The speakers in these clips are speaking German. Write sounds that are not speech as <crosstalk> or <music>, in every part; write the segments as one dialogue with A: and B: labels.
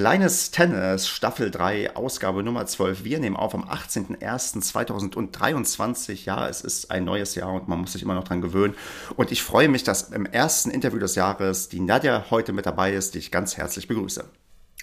A: Kleines Tennis, Staffel 3, Ausgabe Nummer 12. Wir nehmen auf am 18.01.2023. Ja, es ist ein neues Jahr und man muss sich immer noch dran gewöhnen. Und ich freue mich, dass im ersten Interview des Jahres die Nadja heute mit dabei ist, die ich ganz herzlich begrüße.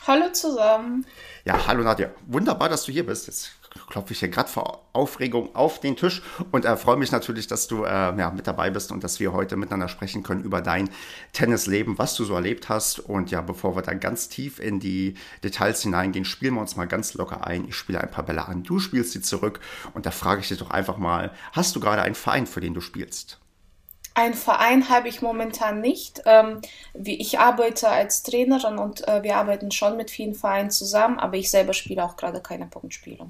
B: Hallo zusammen.
A: Ja, hallo Nadja. Wunderbar, dass du hier bist. Jetzt klopfe ich hier gerade vor Aufregung auf den Tisch und äh, freue mich natürlich, dass du äh, ja, mit dabei bist und dass wir heute miteinander sprechen können über dein Tennisleben, was du so erlebt hast. Und ja, bevor wir dann ganz tief in die Details hineingehen, spielen wir uns mal ganz locker ein. Ich spiele ein paar Bälle an, du spielst sie zurück und da frage ich dich doch einfach mal, hast du gerade einen Verein, für den du spielst?
B: Ein Verein habe ich momentan nicht. Ähm, wie ich arbeite als Trainerin und äh, wir arbeiten schon mit vielen Vereinen zusammen, aber ich selber spiele auch gerade keine Punktspiele.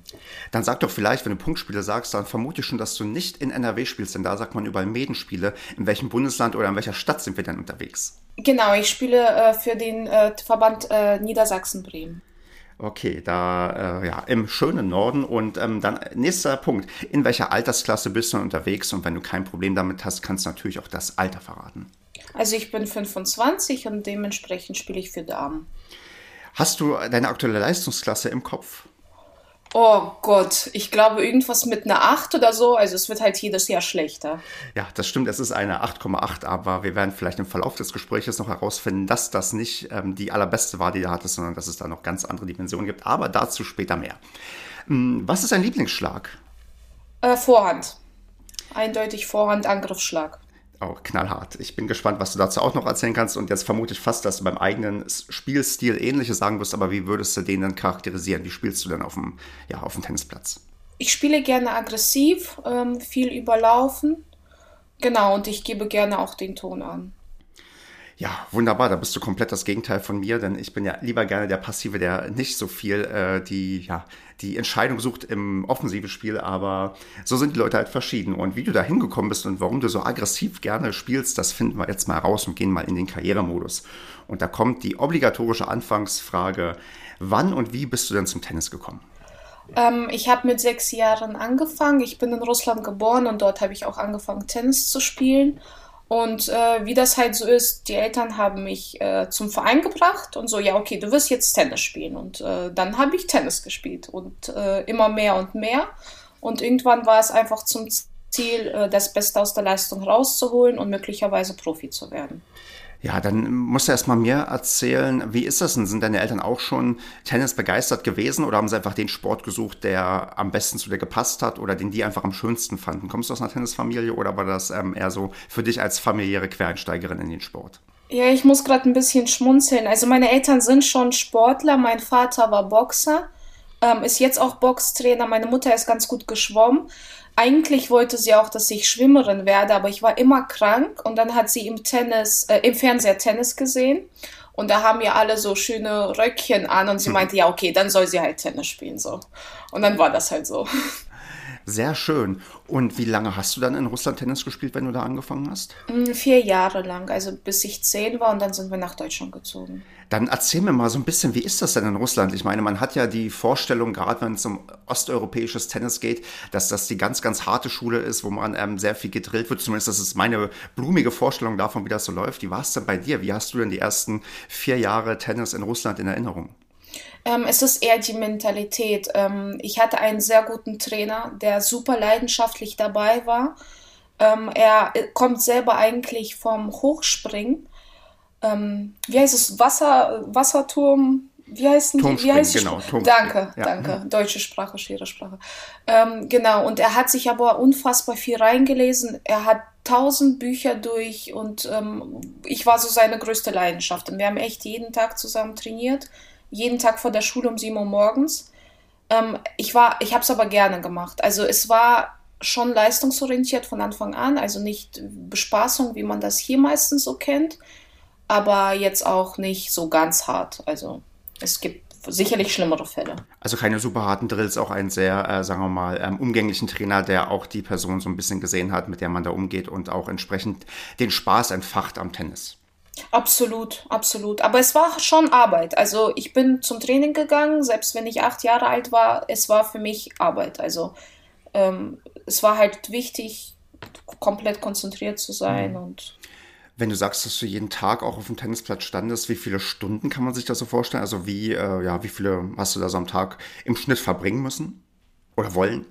A: Dann sag doch vielleicht, wenn du Punktspiele sagst, dann vermute ich schon, dass du nicht in NRW spielst, denn da sagt man überall Medenspiele. In welchem Bundesland oder in welcher Stadt sind wir denn unterwegs?
B: Genau, ich spiele äh, für den äh, Verband Niedersachsen-Bremen.
A: Okay, da äh, ja im schönen Norden und ähm, dann nächster Punkt. In welcher Altersklasse bist du unterwegs? Und wenn du kein Problem damit hast, kannst du natürlich auch das Alter verraten.
B: Also ich bin 25 und dementsprechend spiele ich für Damen.
A: Hast du deine aktuelle Leistungsklasse im Kopf?
B: Oh Gott, ich glaube irgendwas mit einer 8 oder so. Also es wird halt jedes Jahr schlechter.
A: Ja, das stimmt, es ist eine 8,8, aber wir werden vielleicht im Verlauf des Gesprächs noch herausfinden, dass das nicht ähm, die allerbeste war, die du hattest, sondern dass es da noch ganz andere Dimensionen gibt. Aber dazu später mehr. Hm, was ist dein Lieblingsschlag?
B: Äh, Vorhand. Eindeutig Vorhand, Angriffsschlag
A: auch knallhart. Ich bin gespannt, was du dazu auch noch erzählen kannst. Und jetzt vermute ich fast, dass du beim eigenen Spielstil ähnliches sagen wirst, aber wie würdest du den dann charakterisieren? Wie spielst du denn auf dem, ja, auf dem Tennisplatz?
B: Ich spiele gerne aggressiv, ähm, viel überlaufen. Genau, und ich gebe gerne auch den Ton an.
A: Ja, wunderbar. Da bist du komplett das Gegenteil von mir, denn ich bin ja lieber gerne der Passive, der nicht so viel äh, die, ja, die Entscheidung sucht im offensiven Spiel, aber so sind die Leute halt verschieden. Und wie du da hingekommen bist und warum du so aggressiv gerne spielst, das finden wir jetzt mal raus und gehen mal in den Karrieremodus. Und da kommt die obligatorische Anfangsfrage, wann und wie bist du denn zum Tennis gekommen?
B: Ähm, ich habe mit sechs Jahren angefangen. Ich bin in Russland geboren und dort habe ich auch angefangen, Tennis zu spielen. Und äh, wie das halt so ist, die Eltern haben mich äh, zum Verein gebracht und so, ja, okay, du wirst jetzt Tennis spielen. Und äh, dann habe ich Tennis gespielt und äh, immer mehr und mehr. Und irgendwann war es einfach zum Ziel, äh, das Beste aus der Leistung rauszuholen und möglicherweise Profi zu werden.
A: Ja, dann musst du erst mal mir erzählen, wie ist das denn? Sind deine Eltern auch schon Tennis begeistert gewesen oder haben sie einfach den Sport gesucht, der am besten zu dir gepasst hat oder den die einfach am schönsten fanden? Kommst du aus einer Tennisfamilie oder war das ähm, eher so für dich als familiäre Quereinsteigerin in den Sport?
B: Ja, ich muss gerade ein bisschen schmunzeln. Also meine Eltern sind schon Sportler. Mein Vater war Boxer, ähm, ist jetzt auch Boxtrainer. Meine Mutter ist ganz gut geschwommen. Eigentlich wollte sie auch, dass ich Schwimmerin werde, aber ich war immer krank und dann hat sie im Tennis, äh, im Fernseher Tennis gesehen und da haben ja alle so schöne Röckchen an und sie hm. meinte, ja, okay, dann soll sie halt Tennis spielen, so. Und dann war das halt so. <laughs>
A: Sehr schön. Und wie lange hast du dann in Russland Tennis gespielt, wenn du da angefangen hast?
B: Mm, vier Jahre lang, also bis ich zehn war und dann sind wir nach Deutschland gezogen.
A: Dann erzähl mir mal so ein bisschen, wie ist das denn in Russland? Ich meine, man hat ja die Vorstellung, gerade wenn es um osteuropäisches Tennis geht, dass das die ganz, ganz harte Schule ist, wo man ähm, sehr viel gedrillt wird. Zumindest das ist meine blumige Vorstellung davon, wie das so läuft. Wie war es denn bei dir? Wie hast du denn die ersten vier Jahre Tennis in Russland in Erinnerung?
B: Ähm, es ist eher die Mentalität. Ähm, ich hatte einen sehr guten Trainer, der super leidenschaftlich dabei war. Ähm, er äh, kommt selber eigentlich vom Hochspringen. Ähm, wie heißt es? Wasser, Wasserturm? Wie heißt
A: die? Wie heißt genau.
B: Danke, ja. danke. Deutsche Sprache, schwere Sprache. Ähm, genau, und er hat sich aber unfassbar viel reingelesen. Er hat tausend Bücher durch und ähm, ich war so seine größte Leidenschaft. Und wir haben echt jeden Tag zusammen trainiert jeden Tag vor der Schule um 7 Uhr morgens. Ähm, ich ich habe es aber gerne gemacht. Also es war schon leistungsorientiert von Anfang an, also nicht Bespaßung, wie man das hier meistens so kennt, aber jetzt auch nicht so ganz hart. Also es gibt sicherlich schlimmere Fälle.
A: Also keine super harten Drills, auch ein sehr, äh, sagen wir mal, ähm, umgänglichen Trainer, der auch die Person so ein bisschen gesehen hat, mit der man da umgeht und auch entsprechend den Spaß entfacht am Tennis.
B: Absolut, absolut. Aber es war schon Arbeit. Also ich bin zum Training gegangen, selbst wenn ich acht Jahre alt war, es war für mich Arbeit. Also ähm, es war halt wichtig, komplett konzentriert zu sein mhm. und
A: wenn du sagst, dass du jeden Tag auch auf dem Tennisplatz standest, wie viele Stunden kann man sich das so vorstellen? Also wie, äh, ja, wie viele hast du da so am Tag im Schnitt verbringen müssen oder wollen?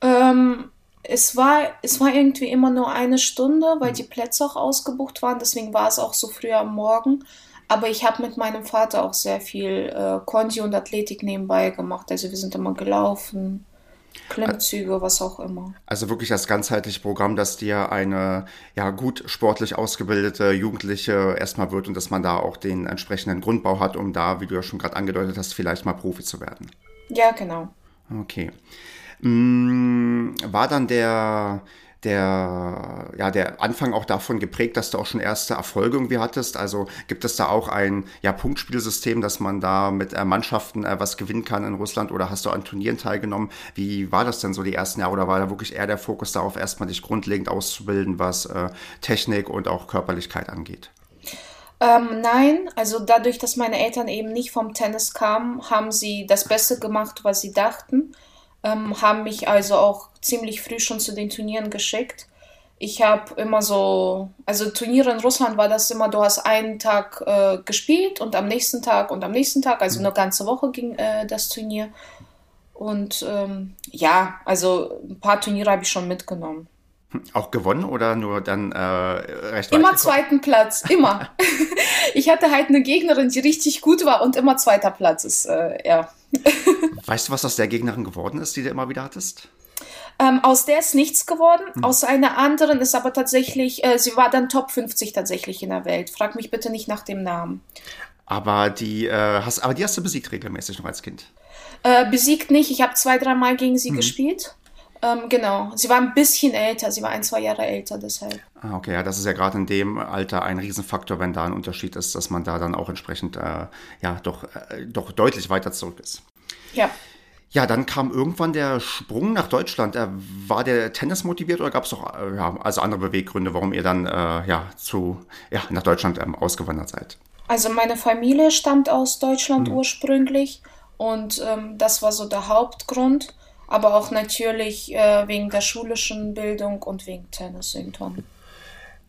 B: Ähm, es war, es war irgendwie immer nur eine Stunde, weil mhm. die Plätze auch ausgebucht waren. Deswegen war es auch so früh am Morgen. Aber ich habe mit meinem Vater auch sehr viel äh, Kondi und Athletik nebenbei gemacht. Also wir sind immer gelaufen, Klimmzüge, was auch immer.
A: Also wirklich das ganzheitliche Programm, dass dir eine ja gut sportlich ausgebildete Jugendliche erstmal wird und dass man da auch den entsprechenden Grundbau hat, um da, wie du ja schon gerade angedeutet hast, vielleicht mal Profi zu werden.
B: Ja, genau.
A: Okay. Mm, war dann der der, ja, der Anfang auch davon geprägt, dass du auch schon erste Erfolge irgendwie hattest? Also gibt es da auch ein ja, Punktspielsystem, dass man da mit äh, Mannschaften äh, was gewinnen kann in Russland oder hast du an Turnieren teilgenommen? Wie war das denn so die ersten Jahre oder war da wirklich eher der Fokus darauf, erstmal dich grundlegend auszubilden, was äh, Technik und auch Körperlichkeit angeht?
B: Ähm, nein, also dadurch, dass meine Eltern eben nicht vom Tennis kamen, haben sie das Beste gemacht, was sie dachten ähm, haben mich also auch ziemlich früh schon zu den Turnieren geschickt. Ich habe immer so, also Turniere in Russland war das immer, du hast einen Tag äh, gespielt und am nächsten Tag und am nächsten Tag, also eine ganze Woche ging äh, das Turnier. Und ähm, ja, also ein paar Turniere habe ich schon mitgenommen.
A: Auch gewonnen oder nur dann äh, recht
B: Immer zweiten Platz, immer. <laughs> ich hatte halt eine Gegnerin, die richtig gut war und immer zweiter Platz ist, äh, ja. <laughs>
A: weißt du, was aus der Gegnerin geworden ist, die du immer wieder hattest?
B: Ähm, aus der ist nichts geworden. Hm. Aus einer anderen ist aber tatsächlich, äh, sie war dann Top 50 tatsächlich in der Welt. Frag mich bitte nicht nach dem Namen.
A: Aber die, äh, hast, aber die hast du besiegt regelmäßig noch als Kind?
B: Äh, besiegt nicht. Ich habe zwei, dreimal gegen sie hm. gespielt. Ähm, genau. Sie war ein bisschen älter. Sie war ein, zwei Jahre älter deshalb.
A: Ah, okay. Ja, das ist ja gerade in dem Alter ein Riesenfaktor, wenn da ein Unterschied ist, dass man da dann auch entsprechend äh, ja doch, äh, doch deutlich weiter zurück ist.
B: Ja.
A: Ja, dann kam irgendwann der Sprung nach Deutschland. Äh, war der Tennis motiviert oder gab es noch äh, ja, also andere Beweggründe, warum ihr dann äh, ja, zu, ja, nach Deutschland ähm, ausgewandert seid?
B: Also meine Familie stammt aus Deutschland hm. ursprünglich und ähm, das war so der Hauptgrund, aber auch natürlich äh, wegen der schulischen Bildung und wegen Tennis irgendwann.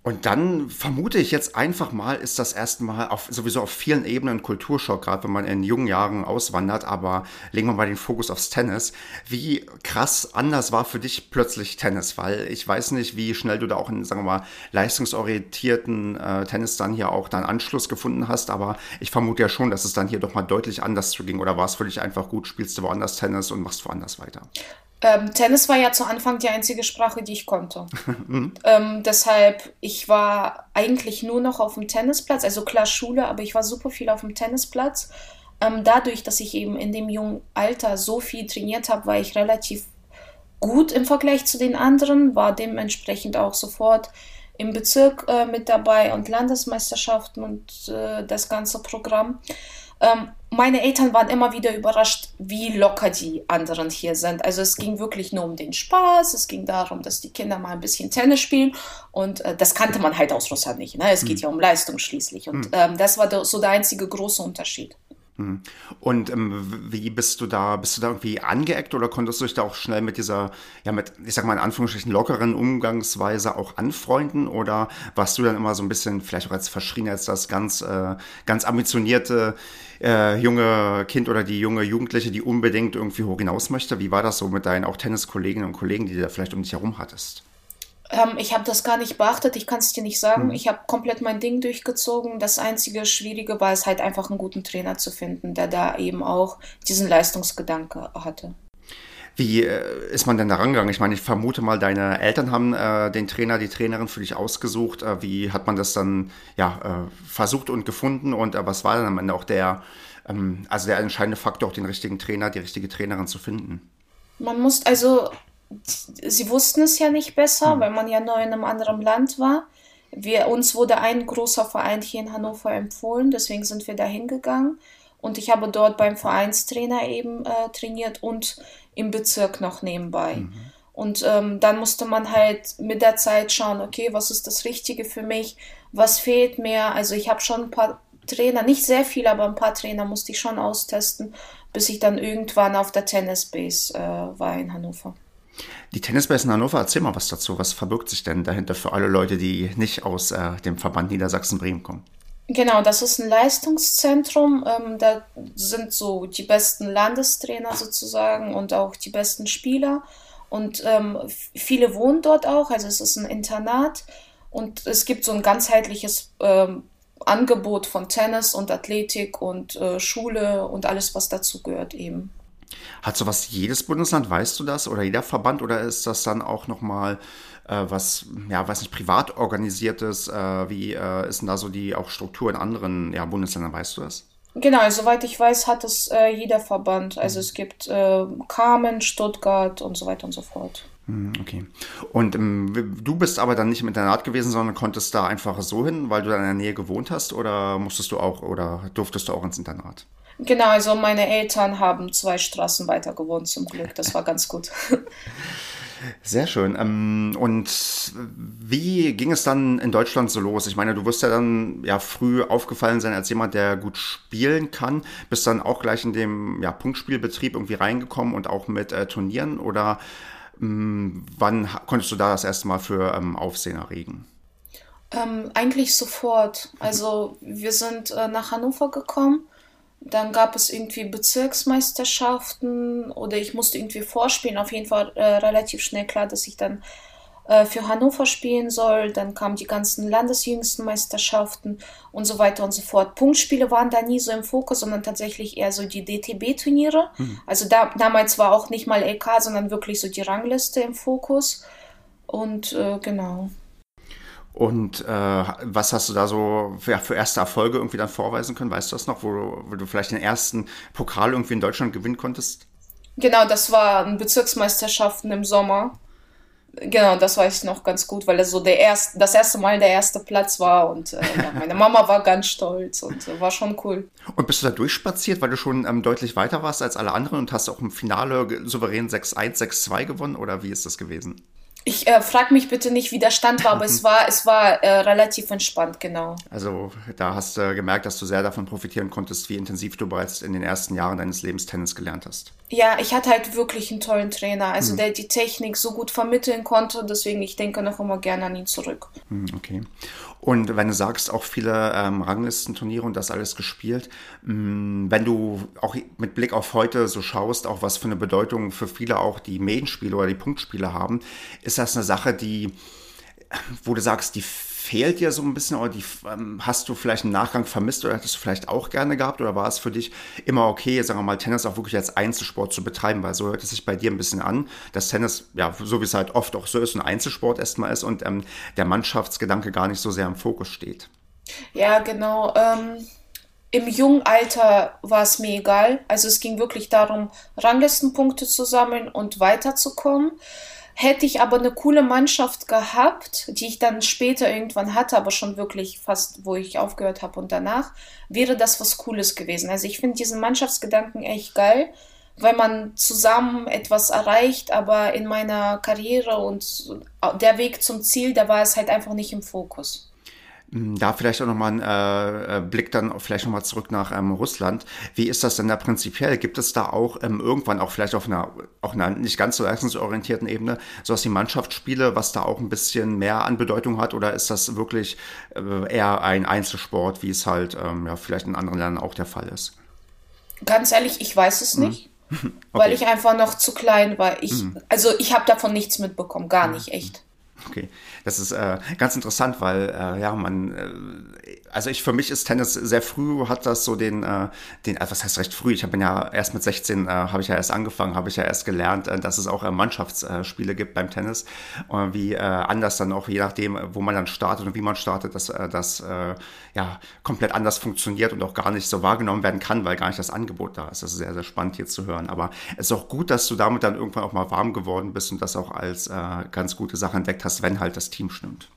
A: Und dann vermute ich jetzt einfach mal, ist das erste Mal auf, sowieso auf vielen Ebenen Kulturschock, gerade wenn man in jungen Jahren auswandert, aber legen wir mal den Fokus aufs Tennis. Wie krass anders war für dich plötzlich Tennis? Weil ich weiß nicht, wie schnell du da auch in, sagen wir mal, leistungsorientierten äh, Tennis dann hier auch dann Anschluss gefunden hast, aber ich vermute ja schon, dass es dann hier doch mal deutlich anders ging. Oder war es für dich einfach gut, spielst du woanders Tennis und machst woanders weiter?
B: Ähm, Tennis war ja zu Anfang die einzige Sprache, die ich konnte. <laughs> Mhm. ähm, deshalb, ich war eigentlich nur noch auf dem Tennisplatz, also klar Schule, aber ich war super viel auf dem Tennisplatz. Ähm, dadurch, dass ich eben in dem jungen Alter so viel trainiert habe, war ich relativ gut im Vergleich zu den anderen, war dementsprechend auch sofort im Bezirk äh, mit dabei und Landesmeisterschaften und äh, das ganze Programm. Ähm, meine Eltern waren immer wieder überrascht, wie locker die anderen hier sind. Also es ging wirklich nur um den Spaß, es ging darum, dass die Kinder mal ein bisschen Tennis spielen und äh, das kannte man halt aus Russland nicht. Ne? Es geht mhm. ja um Leistung schließlich und mhm. ähm, das war so der einzige große Unterschied.
A: Hm. Und ähm, wie bist du da, bist du da irgendwie angeeckt oder konntest du dich da auch schnell mit dieser, ja, mit, ich sag mal in Anführungsstrichen, lockeren Umgangsweise auch anfreunden? Oder warst du dann immer so ein bisschen, vielleicht auch als verschrien als das ganz, äh, ganz ambitionierte äh, junge Kind oder die junge Jugendliche, die unbedingt irgendwie hoch hinaus möchte? Wie war das so mit deinen auch Tenniskolleginnen und Kollegen, die du da vielleicht um dich herum hattest?
B: Ähm, ich habe das gar nicht beachtet, ich kann es dir nicht sagen. Mhm. Ich habe komplett mein Ding durchgezogen. Das einzige Schwierige war es halt einfach einen guten Trainer zu finden, der da eben auch diesen Leistungsgedanke hatte.
A: Wie äh, ist man denn da rangegangen? Ich meine, ich vermute mal, deine Eltern haben äh, den Trainer, die Trainerin für dich ausgesucht. Äh, wie hat man das dann ja, äh, versucht und gefunden? Und äh, was war dann am Ende auch der, ähm, also der entscheidende Faktor, auch den richtigen Trainer, die richtige Trainerin zu finden?
B: Man muss also sie wussten es ja nicht besser, mhm. weil man ja neu in einem anderen Land war. Wir, uns wurde ein großer Verein hier in Hannover empfohlen, deswegen sind wir da hingegangen. und ich habe dort beim Vereinstrainer eben äh, trainiert und im Bezirk noch nebenbei. Mhm. Und ähm, dann musste man halt mit der Zeit schauen, okay, was ist das Richtige für mich, was fehlt mir. Also ich habe schon ein paar Trainer, nicht sehr viel, aber ein paar Trainer musste ich schon austesten, bis ich dann irgendwann auf der Tennisbase äh, war in Hannover.
A: Die Tennisbase in Hannover, erzähl mal was dazu. Was verbirgt sich denn dahinter für alle Leute, die nicht aus äh, dem Verband Niedersachsen-Bremen kommen?
B: Genau, das ist ein Leistungszentrum. Ähm, da sind so die besten Landestrainer sozusagen und auch die besten Spieler. Und ähm, viele wohnen dort auch. Also es ist ein Internat und es gibt so ein ganzheitliches ähm, Angebot von Tennis und Athletik und äh, Schule und alles, was dazu gehört eben.
A: Hat sowas jedes Bundesland, weißt du das, oder jeder Verband, oder ist das dann auch nochmal äh, was, ja, weiß nicht, privat organisiertes? Äh, wie äh, ist denn da so die auch Struktur in anderen ja, Bundesländern, weißt du das?
B: Genau, also soweit ich weiß, hat es äh, jeder Verband. Also es gibt äh, Kamen, Stuttgart und so weiter und so fort.
A: Hm, okay. Und ähm, du bist aber dann nicht im Internat gewesen, sondern konntest da einfach so hin, weil du da in der Nähe gewohnt hast oder musstest du auch oder durftest du auch ins Internat?
B: Genau, also meine Eltern haben zwei Straßen weiter gewohnt zum Glück. Das war ganz gut. <laughs>
A: Sehr schön. Ähm, und wie ging es dann in Deutschland so los? Ich meine, du wirst ja dann ja früh aufgefallen sein als jemand, der gut spielen kann. Bist dann auch gleich in dem ja, Punktspielbetrieb irgendwie reingekommen und auch mit äh, Turnieren oder ähm, wann konntest du da das erste Mal für ähm, Aufsehen erregen?
B: Ähm, eigentlich sofort. Also wir sind äh, nach Hannover gekommen dann gab es irgendwie Bezirksmeisterschaften oder ich musste irgendwie vorspielen. Auf jeden Fall äh, relativ schnell klar, dass ich dann äh, für Hannover spielen soll. Dann kamen die ganzen landesjüngsten Meisterschaften und so weiter und so fort. Punktspiele waren da nie so im Fokus, sondern tatsächlich eher so die DTB-Turniere. Mhm. Also da, damals war auch nicht mal LK, sondern wirklich so die Rangliste im Fokus. Und äh, genau.
A: Und äh, was hast du da so für, für, erste Erfolge irgendwie dann vorweisen können? Weißt du das noch, wo du, wo du vielleicht den ersten Pokal irgendwie in Deutschland gewinnen konntest?
B: Genau, das waren Bezirksmeisterschaften im Sommer. Genau, das weiß ich noch ganz gut, weil es so der erste, das erste Mal der erste Platz war und äh, ja, meine <laughs> Mama war ganz stolz und äh, war schon cool.
A: Und bist du da durchspaziert, weil du schon ähm, deutlich weiter warst als alle anderen und hast auch im Finale souverän 6-1, 6-2 gewonnen oder wie ist das gewesen?
B: Ich äh, frag mich bitte nicht, wie der Stand war, aber es war, es war äh, relativ entspannt, genau.
A: Also da hast du gemerkt, dass du sehr davon profitieren konntest, wie intensiv du bereits in den ersten Jahren deines Lebens Tennis gelernt hast.
B: Ja, ich hatte halt wirklich einen tollen Trainer, also hm. der die Technik so gut vermitteln konnte, deswegen ich denke noch immer gerne an ihn zurück.
A: Hm, okay. Und wenn du sagst, auch viele ähm, Ranglistenturniere und das alles gespielt, mh, hm, wenn du auch mit Blick auf heute so schaust, auch was für eine Bedeutung für viele auch die Medienspiele oder die Punktspiele haben, ist das eine Sache, die, wo du sagst, die fehlt dir so ein bisschen oder die ähm, hast du vielleicht im Nachgang vermisst oder hättest du vielleicht auch gerne gehabt oder war es für dich immer okay, sagen wir mal, Tennis auch wirklich als Einzelsport zu betreiben, weil so hört es sich bei dir ein bisschen an, dass Tennis, ja, so wie es halt oft auch so ist, ein Einzelsport erstmal ist und ähm, der Mannschaftsgedanke gar nicht so sehr im Fokus steht.
B: Ja, genau. Ähm, Im jungen Alter war es mir egal. Also es ging wirklich darum, Ranglistenpunkte zu sammeln und weiterzukommen. Hätte ich aber eine coole Mannschaft gehabt, die ich dann später irgendwann hatte, aber schon wirklich fast, wo ich aufgehört habe und danach, wäre das was Cooles gewesen. Also ich finde diesen Mannschaftsgedanken echt geil, weil man zusammen etwas erreicht, aber in meiner Karriere und der Weg zum Ziel, da war es halt einfach nicht im Fokus.
A: Hm, da vielleicht auch nochmal ein äh, äh, Blick dann vielleicht nochmal zurück nach ähm, Russland. Wie ist das denn da prinzipiell? Gibt es da auch ähm, irgendwann auch vielleicht auf einer, auch einer nicht ganz so leistungsorientierten Ebene sowas wie Mannschaftsspiele, was da auch ein bisschen mehr an Bedeutung hat? Oder ist das wirklich äh, eher ein Einzelsport, wie es halt ähm, ja, vielleicht in anderen Ländern auch der Fall ist?
B: Ganz ehrlich, ich weiß es hm. nicht. <laughs> Okay. Weil ich einfach noch zu klein war. Ich, mhm. Also ich habe davon nichts mitbekommen, gar hm. nicht, echt.
A: Okay, das ist äh, ganz interessant, weil äh, ja man, äh, also ich für mich ist Tennis sehr früh hat das so den, äh, den, äh, was heißt recht früh? Ich habe ja erst mit 16 äh, habe ich ja erst angefangen, habe ich ja erst gelernt, äh, dass es auch äh, Mannschaftsspiele gibt beim Tennis, äh, wie äh, anders dann auch je nachdem, wo man dann startet und wie man startet, dass äh, das äh, ja komplett anders funktioniert und auch gar nicht so wahrgenommen werden kann, weil gar nicht das Angebot da ist. Das ist sehr sehr spannend hier zu hören. Aber es ist auch gut, dass du damit dann irgendwann auch mal warm geworden bist und das auch als äh, ganz gute Sache entdeckt hast, wenn halt das Team stimmt.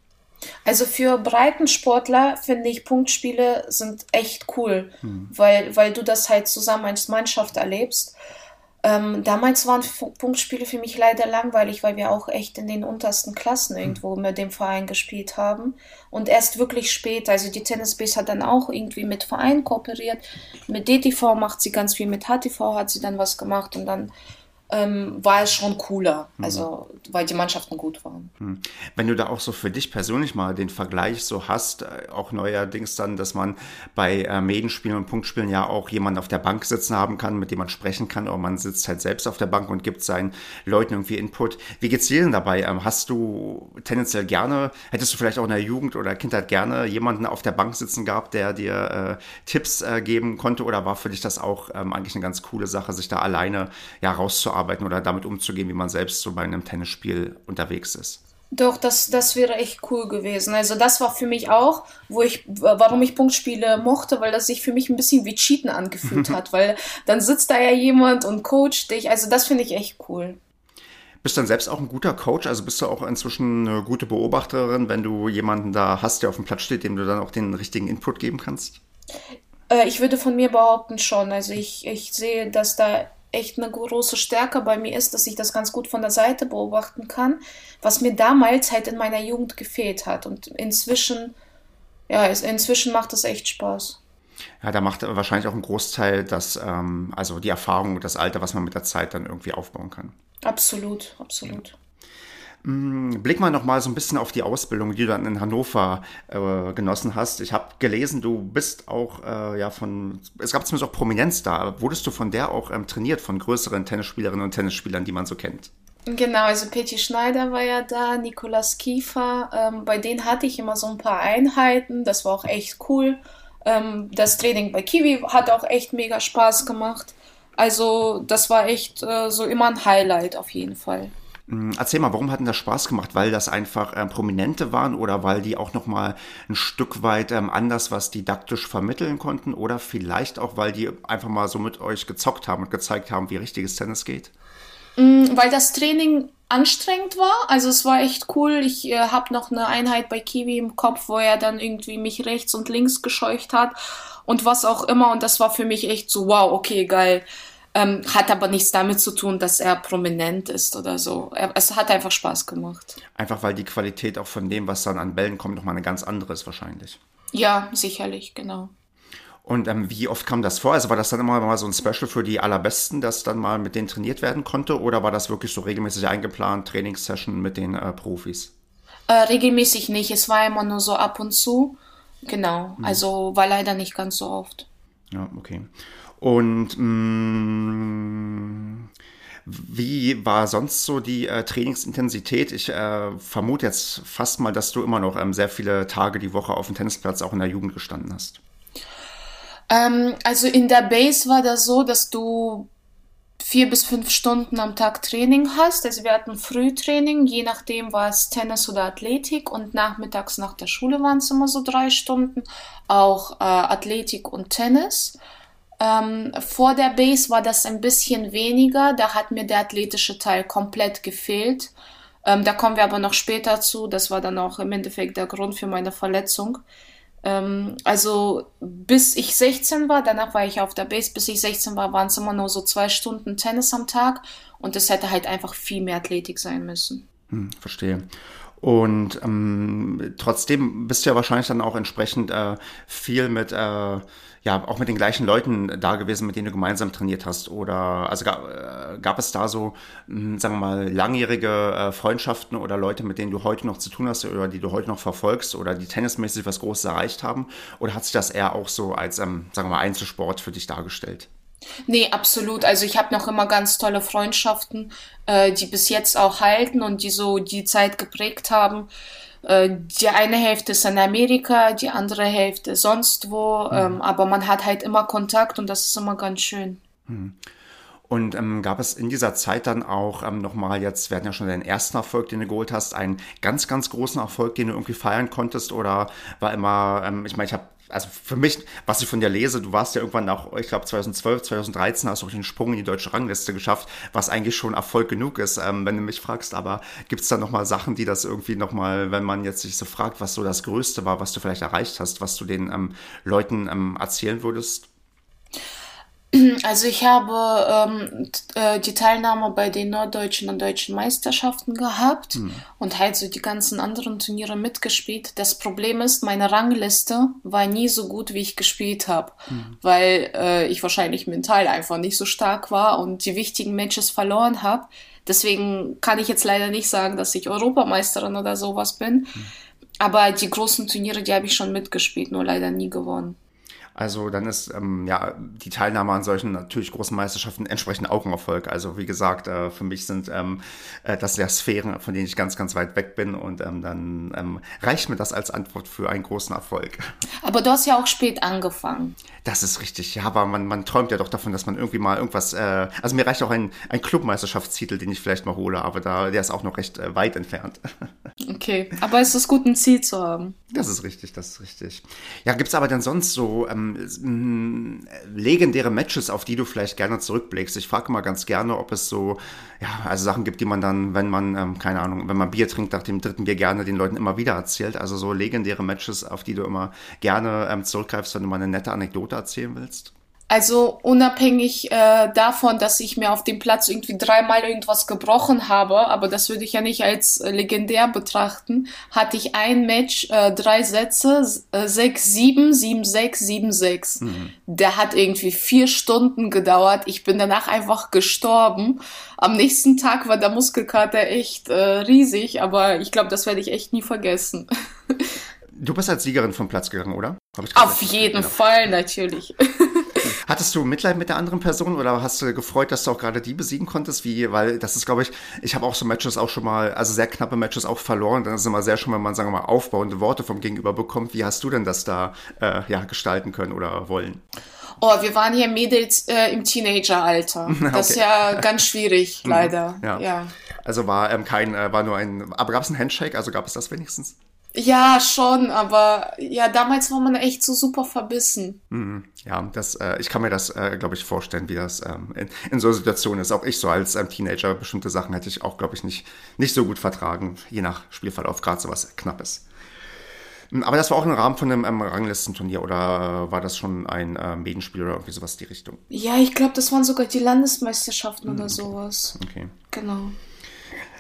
B: Also für Breitensportler finde ich Punktspiele sind echt cool, hm. weil, weil du das halt zusammen als Mannschaft erlebst. Ähm, damals waren Punktspiele für mich leider langweilig, weil wir auch echt in den untersten Klassen hm. irgendwo mit dem Verein gespielt haben. Und erst wirklich spät, also die Tennisbase hat dann auch irgendwie mit Vereinen kooperiert. Mit DTV macht sie ganz viel, mit HTV hat sie dann was gemacht und dann ähm, war es schon cooler, mhm. also weil die Mannschaften gut waren.
A: Mhm. Wenn du da auch so für dich persönlich mal den Vergleich so hast, äh, auch neuerdings dann, dass man bei äh, Medenspielen und Punktspielen ja auch jemanden auf der Bank sitzen haben kann, mit dem man sprechen kann, oder man sitzt halt selbst auf der Bank und gibt seinen Leuten irgendwie Input. Wie geht's dir denn dabei? Ähm, hast du tendenziell gerne, hättest du vielleicht auch in der Jugend oder Kindheit gerne jemanden auf der Bank sitzen gehabt, der dir äh, Tipps äh, geben konnte, oder war für dich das auch ähm, eigentlich eine ganz coole Sache, sich da alleine ja rauszuarbeiten? Arbeiten oder damit umzugehen, wie man selbst so bei einem Tennisspiel unterwegs ist.
B: Doch, das, das wäre echt cool gewesen. Also das war für mich auch, wo ich, warum ich Punktspiele mochte, weil das sich für mich ein bisschen wie Cheaten angefühlt <laughs> hat, weil dann sitzt da ja jemand und coacht dich. Also das finde ich echt cool.
A: Bist du dann selbst auch ein guter Coach? Also bist du auch inzwischen eine gute Beobachterin, wenn du jemanden da hast, der auf dem Platz steht, dem du dann auch den richtigen Input geben kannst?
B: Äh, ich würde von mir behaupten schon. Also ich, ich sehe, dass da echt eine große Stärke bei mir ist, dass ich das ganz gut von der Seite beobachten kann, was mir damals halt in meiner Jugend gefehlt hat. Und inzwischen, ja, inzwischen macht es echt Spaß.
A: Ja, da macht wahrscheinlich auch ein Großteil das, ähm, also die Erfahrung und das Alter, was man mit der Zeit dann irgendwie aufbauen kann.
B: Absolut, absolut.
A: Ja. Mm, blick mal noch mal so ein bisschen auf die Ausbildung, die du dann in Hannover äh, genossen hast. Ich habe gelesen, du bist auch äh, ja von, es gab zumindest auch Prominenz da. Wurdest du von der auch ähm, trainiert, von größeren Tennisspielerinnen und Tennisspielern, die man so kennt?
B: Genau, also Petty Schneider war ja da, Nikolas Kiefer. Ähm, bei denen hatte ich immer so ein paar Einheiten. Das war auch echt cool. Ähm, das Training bei Kiwi hat auch echt mega Spaß gemacht. Also das war echt äh, so immer ein Highlight auf jeden Fall.
A: Hm, erzähl mal, warum hat denn das Spaß gemacht? Weil das einfach ähm, Prominente waren oder weil die auch noch mal ein Stück weit ähm, anders was didaktisch vermitteln konnten oder vielleicht auch, weil die einfach mal so mit euch gezockt haben und gezeigt haben, wie richtiges Tennis geht?
B: Mhm, weil das Training anstrengend war. Also es war echt cool. Ich äh, habe noch eine Einheit bei Kiwi im Kopf, wo er dann irgendwie mich rechts und links gescheucht hat und was auch immer. Und das war für mich echt so, wow, okay, geil. Ähm, hat aber nichts damit zu tun, dass er prominent ist oder so. Er, es hat einfach Spaß gemacht.
A: Einfach weil die Qualität auch von dem, was dann an Bällen kommt, nochmal eine ganz andere ist wahrscheinlich.
B: Ja, sicherlich, genau.
A: Und ähm, wie oft kam das vor? Also war das dann immer mal so ein Special für die Allerbesten, dass dann mal mit denen trainiert werden konnte? Oder war das wirklich so regelmäßig eingeplant, Trainingssession mit den äh, Profis?
B: Äh, regelmäßig nicht. Es war immer nur so ab und zu. Genau. Mhm. Also war leider nicht ganz so oft.
A: Ja, okay. Und mh, mm, wie war sonst so die äh, Trainingsintensität? Ich äh, vermute jetzt fast mal, dass du immer noch ähm, sehr viele Tage die Woche auf dem Tennisplatz auch in der Jugend gestanden hast.
B: Ähm, also in der Base war das so, dass du vier bis fünf Stunden am Tag Training hast. Also wir hatten Frühtraining, je nachdem war es Tennis oder Athletik und nachmittags nach der Schule waren es immer so drei Stunden, auch äh, Athletik und Tennis. Ähm, vor der Base war das ein bisschen weniger, da hat mir der athletische Teil komplett gefehlt. Ähm, da kommen wir aber noch später zu, das war dann auch im Endeffekt der Grund für meine Verletzung. Ähm, also bis ich 16 war, danach war ich auf der Base, bis ich 16 war, waren es immer nur so zwei Stunden Tennis am Tag und es hätte halt einfach viel mehr Athletik sein müssen.
A: Hm, verstehe. Und ähm, trotzdem bist du ja wahrscheinlich dann auch entsprechend äh, viel mit äh, ja auch mit den gleichen Leuten da gewesen, mit denen du gemeinsam trainiert hast? Oder also gab, äh, gab es da so, mh, hm, sagen wir mal, langjährige äh, Freundschaften oder Leute, mit denen du heute noch zu tun hast oder die du heute noch verfolgst oder die tennismäßig was Großes erreicht haben? Oder hat sich das eher auch so als, ähm, sagen wir mal, Einzelsport für dich dargestellt?
B: Nee, absolut. Also ich habe noch immer ganz tolle Freundschaften, äh, die bis jetzt auch halten und die so die Zeit geprägt haben. Äh, die eine Hälfte ist in Amerika, die andere Hälfte sonst wo, mhm. ähm, aber man hat halt immer Kontakt und das ist immer ganz schön. Mhm.
A: Und ähm, gab es in dieser Zeit dann auch ähm, nochmal jetzt, wir hatten ja schon deinen ersten Erfolg, den du geholt hast, einen ganz, ganz großen Erfolg, den du irgendwie feiern konntest? Oder war immer, ähm, ich meine, ich habe also für mich, was ich von dir lese, du warst ja irgendwann auch, ich glaube 2012, 2013 hast du auch den Sprung in die deutsche Rangliste geschafft, was eigentlich schon Erfolg genug ist, ähm, wenn du mich fragst. Aber gibt es da nochmal Sachen, die das irgendwie nochmal, wenn man jetzt sich so fragt, was so das Größte war, was du vielleicht erreicht hast, was du den ähm, Leuten ähm, erzählen würdest?
B: Also ich habe ähm, äh, die Teilnahme bei den norddeutschen und deutschen Meisterschaften gehabt mhm. und halt so die ganzen anderen Turniere mitgespielt. Das Problem ist, meine Rangliste war nie so gut, wie ich gespielt habe, mhm. weil äh, ich wahrscheinlich mental einfach nicht so stark war und die wichtigen Matches verloren habe. Deswegen kann ich jetzt leider nicht sagen, dass ich Europameisterin oder sowas bin. Mhm. Aber die großen Turniere, die habe ich schon mitgespielt, nur leider nie gewonnen.
A: Also dann ist ähm, ja die Teilnahme an solchen natürlich großen Meisterschaften entsprechend auch ein Erfolg. Also wie gesagt, äh, für mich sind ähm, äh, das ja Sphären, von denen ich ganz, ganz weit weg bin und ähm, dann ähm, reicht mir das als Antwort für einen großen Erfolg.
B: Aber du hast ja auch spät angefangen.
A: Das ist richtig, ja, aber man, man träumt ja doch davon, dass man irgendwie mal irgendwas, äh, also mir reicht auch ein, ein Clubmeisterschaftstitel, den ich vielleicht mal hole, aber da, der ist auch noch recht äh, weit entfernt. <laughs>
B: Okay, aber es ist gut, ein Ziel zu haben.
A: Das ist richtig, das ist richtig. Ja, gibt es aber dann sonst so ähm, legendäre Matches, auf die du vielleicht gerne zurückblickst? Ich frage mal ganz gerne, ob es so, ja, also Sachen gibt, die man dann, wenn man, ähm, keine Ahnung, wenn man Bier trinkt, nach dem dritten Bier gerne den Leuten immer wieder erzählt. Also so legendäre Matches, auf die du immer gerne ähm, zurückgreifst, wenn du mal eine nette Anekdote erzählen willst?
B: Also unabhängig äh, davon, dass ich mir auf dem Platz irgendwie dreimal irgendwas gebrochen habe, aber das würde ich ja nicht als äh, legendär betrachten, hatte ich ein Match, äh, drei Sätze, äh, 6, 7, 7, 6, 7, 6. Mhm. Der hat irgendwie vier Stunden gedauert. Ich bin danach einfach gestorben. Am nächsten Tag war der Muskelkater echt äh, riesig, aber ich glaube, das werde ich echt nie vergessen. <laughs>
A: Du bist als Siegerin vom Platz gegangen, oder?
B: Auf jeden genau. Fall, natürlich. <laughs>
A: Hattest du Mitleid mit der anderen Person oder hast du gefreut, dass du auch gerade die besiegen konntest? Wie, weil das ist, glaube ich, ich habe auch so Matches auch schon mal, also sehr knappe Matches auch verloren. Dann ist es immer sehr schön, wenn man, sagen wir mal, aufbauende Worte vom Gegenüber bekommt. Wie hast du denn das da äh, ja, gestalten können oder wollen?
B: Oh, wir waren hier Mädels äh, im Teenageralter. <laughs> Das okay. ist ja ganz schwierig, mhm. leider.
A: ja. ja. Also war ähm, kein, äh, war nur ein, aber gab es ein Handshake? Also gab es das wenigstens?
B: Ja, schon, aber ja, damals war man echt so super verbissen.
A: Mhm. Ja, das, äh, ich kann mir das, äh, glaube ich, vorstellen, wie das ähm, in, in so Situationen ist. Auch ich so als ähm, Teenager, bestimmte Sachen hätte ich auch, glaube ich, nicht, nicht so gut vertragen, je nach Spielverlauf, gerade so was Knappes. Hm, aber das war auch im Rahmen von einem ähm, Ranglistenturnier oder war das schon ein äh, Medenspiel oder irgendwie sowas die Richtung?
B: Ja, ich glaube, das waren sogar die Landesmeisterschaften mhm, oder sowas.
A: Okay.
B: Genau.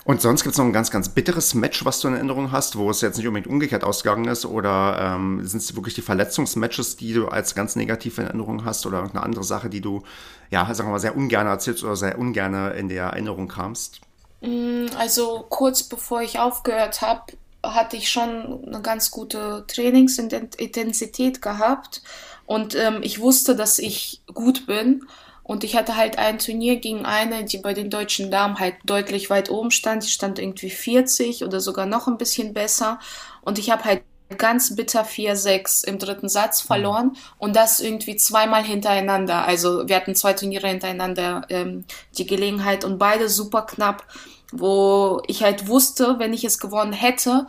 A: Und sonst gibt es noch ein ganz, ganz bitteres Match, was du in Erinnerung hast, wo es jetzt nicht unbedingt umgekehrt ausgegangen ist? Oder ähm, sind es wirklich die Verletzungsmatches, die du als ganz negativ in Erinnerung hast? Oder irgendeine andere Sache, die du, ja, sagen wir mal, sehr ungern erzählst oder sehr ungern in der Erinnerung kamst?
B: Mm, also kurz bevor ich aufgehört habe, hatte ich schon eine ganz gute Trainingsintensität gehabt. Und ähm, ich wusste, dass ich gut bin. Und ich hatte halt ein Turnier gegen eine, die bei den deutschen Damen halt deutlich weit oben stand. Die stand irgendwie 40 oder sogar noch ein bisschen besser. Und ich habe halt ganz bitter 4-6 im dritten Satz verloren und das irgendwie zweimal hintereinander. Also wir hatten zwei Turniere hintereinander ähm, die Gelegenheit und beide super knapp, wo ich halt wusste, wenn ich es gewonnen hätte,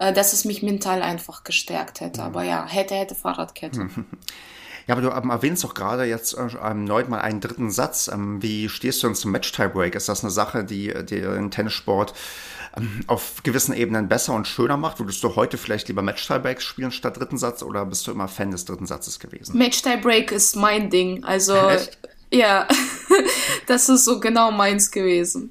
B: äh, dass es mich mental einfach gestärkt hätte. Aber ja, hätte, hätte Fahrradkette. <laughs>
A: Ja, aber du ähm, erwähnst doch gerade jetzt äh, erneut mal einen dritten Satz. Ähm, wie stehst du denn zum Match-Tiebreak? Ist das eine Sache, die, die den Tennissport ähm, auf gewissen Ebenen besser und schöner macht? Würdest du heute vielleicht lieber Match-Tiebreaks spielen statt dritten Satz oder bist du immer Fan des dritten Satzes gewesen?
B: Match-Tiebreak ist mein Ding. Also, Echt? ja, <laughs> das ist so genau meins gewesen.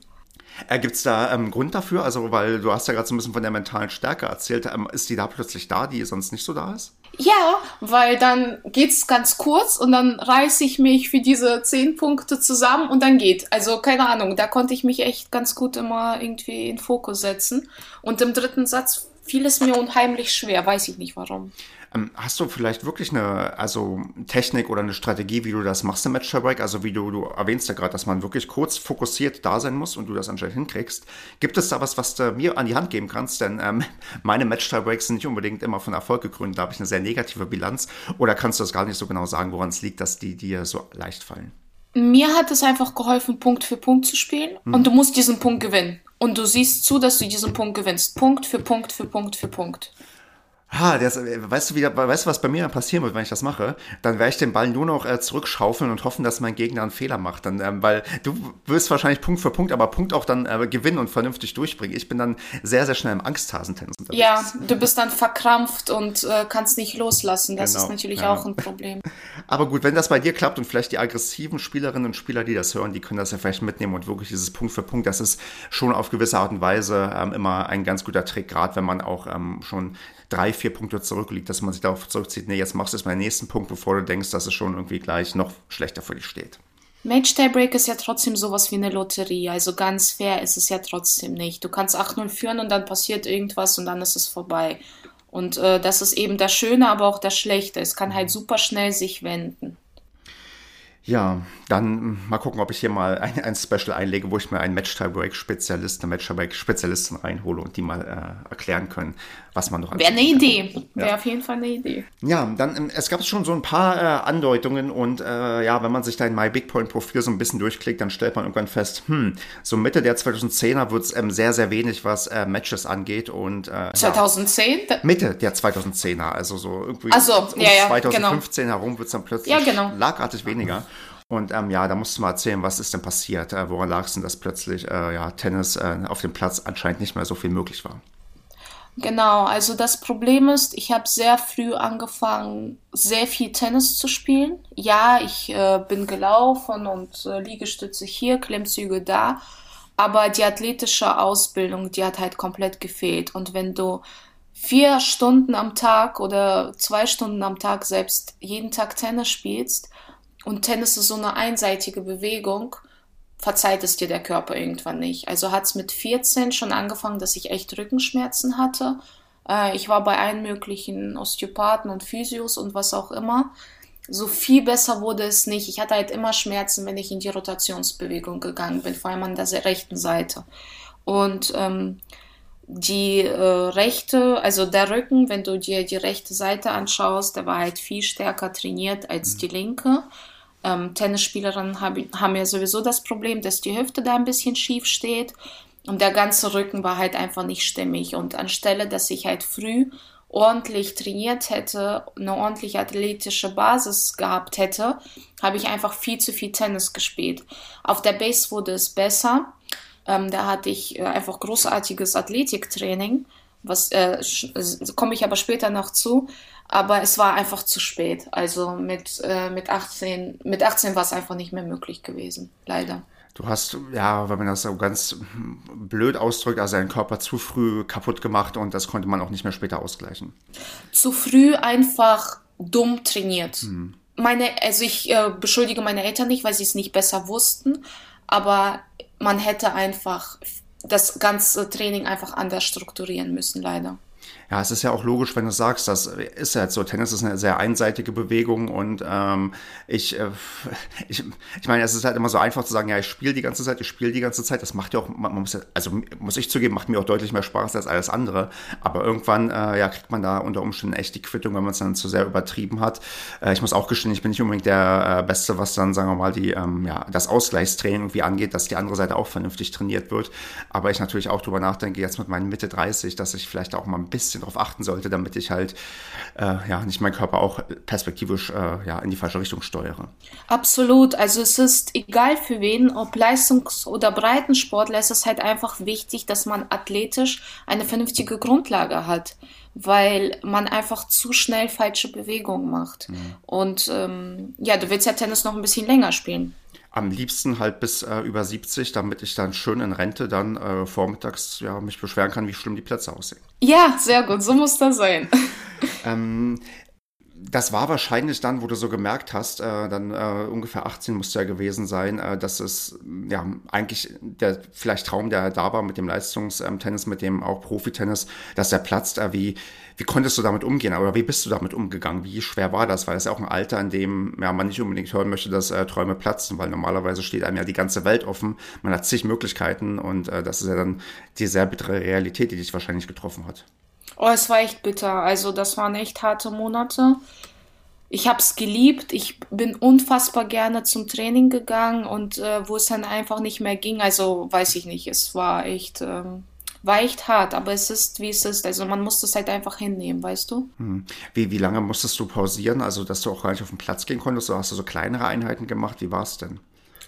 A: Äh, Gibt es da ähm, Grund dafür? Also, weil du hast ja gerade so ein bisschen von der mentalen Stärke erzählt. Ähm, ist die da plötzlich da, die sonst nicht so da ist?
B: Ja, weil dann geht's ganz kurz und dann reiße ich mich für diese zehn Punkte zusammen und dann geht. Also keine Ahnung, da konnte ich mich echt ganz gut immer irgendwie in Fokus setzen. Und im dritten Satz fiel es mir unheimlich schwer, weiß ich nicht warum.
A: Ähm, hast du vielleicht wirklich eine also Technik oder eine Strategie, wie du das machst im Match Tiebreak? Also wie du, du erwähnst ja gerade, dass man wirklich kurz fokussiert da sein muss und du das anscheinend hinkriegst. Gibt es da was, was du mir an die Hand geben kannst? Denn ähm, <laughs> meine Match Tiebreaks sind nicht unbedingt immer von Erfolg gekrönt. Da habe ich eine sehr negative Bilanz. Oder kannst du das gar nicht so genau sagen, woran es liegt, dass die dir so leicht fallen?
B: Mir hat es einfach geholfen, Punkt für Punkt zu spielen. Hm. Und du musst diesen Punkt gewinnen. Und du siehst zu, dass du diesen Punkt gewinnst. Punkt für Punkt für Punkt für Punkt.
A: Ah, das, äh, weißt du, wie, weißt du, was bei mir passieren wird, wenn ich das mache? Dann werde ich den Ball nur noch äh, zurückschaufeln und hoffen, dass mein Gegner einen Fehler macht. Dann, ähm, weil du wirst wahrscheinlich Punkt für Punkt, aber Punkt auch dann äh, gewinnen und vernünftig durchbringen. Ich bin dann sehr, sehr schnell im Angsthasentennis
B: unterwegs. Ja, du bist dann verkrampft und äh, kannst nicht loslassen. Das genau, ist natürlich ja. auch ein Problem. <laughs>
A: Aber gut, wenn das bei dir klappt und vielleicht die aggressiven Spielerinnen und Spieler, die das hören, die können das ja vielleicht mitnehmen und wirklich dieses Punkt für Punkt, das ist schon auf gewisse Art und Weise ähm, immer ein ganz guter Trick, gerade wenn man auch ähm, schon drei, vier Punkte zurückliegt, dass man sich darauf zurückzieht, nee, jetzt machst du es meinen nächsten Punkt, bevor du denkst, dass es schon irgendwie gleich noch schlechter für dich steht.
B: Match Tiebreak ist ja trotzdem sowas wie eine Lotterie. Also ganz fair ist es ja trotzdem nicht. Du kannst 8-0 führen und dann passiert irgendwas und dann ist es vorbei. Und äh, das ist eben das Schöne, aber auch das Schlechte. Es kann halt super schnell sich wenden.
A: Ja, dann mal gucken, ob ich hier mal ein, ein Special einlege, wo ich mir einen Match-Tiebreak-Spezialist, eine Match-Tiebreak-Spezialistin reinhole und die mal äh, erklären können, was man noch
B: Wäre eine Idee. Ja. Wäre auf jeden Fall eine Idee.
A: Ja, dann, ähm, es gab schon so ein paar äh, Andeutungen und äh, ja, wenn man sich dein My Big Point Profil so ein bisschen durchklickt, dann stellt man irgendwann fest, hm, so Mitte der 2010er wird es ähm, sehr, sehr wenig, was äh, Matches angeht und
B: 2010?
A: Ja, Mitte der 2010er, also so irgendwie
B: so, um ja, ja,
A: 2015 genau. herum wird es dann plötzlich ja, genau. lagartig weniger. Und ähm, ja, da musst du mal erzählen, was ist denn passiert? Äh, woran lag es denn, dass plötzlich äh, ja, Tennis äh, auf dem Platz anscheinend nicht mehr so viel möglich war?
B: Genau, also das Problem ist, ich habe sehr früh angefangen, sehr viel Tennis zu spielen. Ja, ich äh, bin gelaufen und äh, Liegestütze hier, Klimmzüge da, aber die athletische Ausbildung, die hat halt komplett gefehlt. Und wenn du vier Stunden am Tag oder zwei Stunden am Tag selbst jeden Tag Tennis spielst, und Tennis ist so eine einseitige Bewegung, verzeiht es dir der Körper irgendwann nicht. Also hat es mit 14 schon angefangen, dass ich echt Rückenschmerzen hatte. Äh, ich war bei allen möglichen Osteopathen und Physios und was auch immer. So viel besser wurde es nicht. Ich hatte halt immer Schmerzen, wenn ich in die Rotationsbewegung gegangen bin, vor allem an der rechten Seite. Und ähm, die äh, rechte, also der Rücken, wenn du dir die rechte Seite anschaust, der war halt viel stärker trainiert als die linke. Ähm, Tennisspielerinnen hab, haben ja sowieso das Problem, dass die Hüfte da ein bisschen schief steht und der ganze Rücken war halt einfach nicht stimmig. Und anstelle, dass ich halt früh ordentlich trainiert hätte, eine ordentliche athletische Basis gehabt hätte, habe ich einfach viel zu viel Tennis gespielt. Auf der Base wurde es besser. Ähm, da hatte ich äh, einfach großartiges Athletiktraining, was äh, komme ich aber später noch zu. Aber es war einfach zu spät. Also mit, äh, mit 18, mit 18 war es einfach nicht mehr möglich gewesen, leider.
A: Du hast, ja, wenn man das so ganz blöd ausdrückt, also deinen Körper zu früh kaputt gemacht und das konnte man auch nicht mehr später ausgleichen.
B: Zu früh einfach dumm trainiert. Hm. Meine, also ich äh, beschuldige meine Eltern nicht, weil sie es nicht besser wussten, aber man hätte einfach das ganze Training einfach anders strukturieren müssen, leider.
A: Ja, es ist ja auch logisch, wenn du sagst, das ist ja so, Tennis ist eine sehr einseitige Bewegung und ähm, ich, äh, <laughs> ich, ich meine, es ist halt immer so einfach zu sagen, ja, ich spiele die ganze Zeit, ich spiele die ganze Zeit, das macht ja auch, man muss ja, also muss ich zugeben, macht mir auch deutlich mehr Spaß als alles andere, aber irgendwann, äh, ja, kriegt man da unter Umständen echt die Quittung, wenn man es dann zu sehr übertrieben hat. Äh, ich muss auch gestehen, ich bin nicht unbedingt der äh, Beste, was dann, sagen wir mal, die, ähm, ja, das Ausgleichstraining irgendwie angeht, dass die andere Seite auch vernünftig trainiert wird, aber ich natürlich auch drüber nachdenke, jetzt mit meinen Mitte 30, dass ich vielleicht auch mal ein bisschen bisschen darauf achten sollte, damit ich halt äh, ja nicht meinen Körper auch perspektivisch äh, ja in die falsche Richtung steuere.
B: Absolut. Also es ist egal für wen, ob Leistungs- oder Breitensportler, es ist halt einfach wichtig, dass man athletisch eine vernünftige Grundlage hat weil man einfach zu schnell falsche Bewegungen macht. Mhm. Und ähm, ja, du willst ja Tennis noch ein bisschen länger spielen
A: am liebsten halt bis äh, über 70, damit ich dann schön in Rente dann äh, vormittags ja, mich beschweren kann, wie schlimm die Plätze aussehen.
B: Ja, sehr gut, so muss das sein.
A: ähm, das war wahrscheinlich dann, wo du so gemerkt hast, äh, dann äh, ungefähr 18 musste ja gewesen sein, äh, dass es ja eigentlich der vielleicht Traum, der da war mit dem Leistungstennis, mit dem auch Profitennis, dass der platzt. Wie, wie konntest du damit umgehen? Oder wie bist du damit umgegangen? Wie schwer war das? Weil es ja auch ein Alter, in dem ja, man nicht unbedingt hören möchte, dass äh, Träume platzen, weil normalerweise steht einem ja die ganze Welt offen. Man hat zig Möglichkeiten und äh, das ist ja dann die sehr bittere Realität, die dich wahrscheinlich getroffen hat.
B: Oh, es war echt bitter. Also das waren echt harte Monate. Ich habe es geliebt. Ich bin unfassbar gerne zum Training gegangen und äh, wo es dann einfach nicht mehr ging, also weiß ich nicht. Es war echt ähm, war echt hart, aber es ist, wie es ist. Also man muss das halt einfach hinnehmen, weißt du? Hm.
A: Wie, wie lange musstest du pausieren? Also, dass du auch gar nicht auf den Platz gehen konntest? Oder hast du so kleinere Einheiten gemacht? Wie war es denn?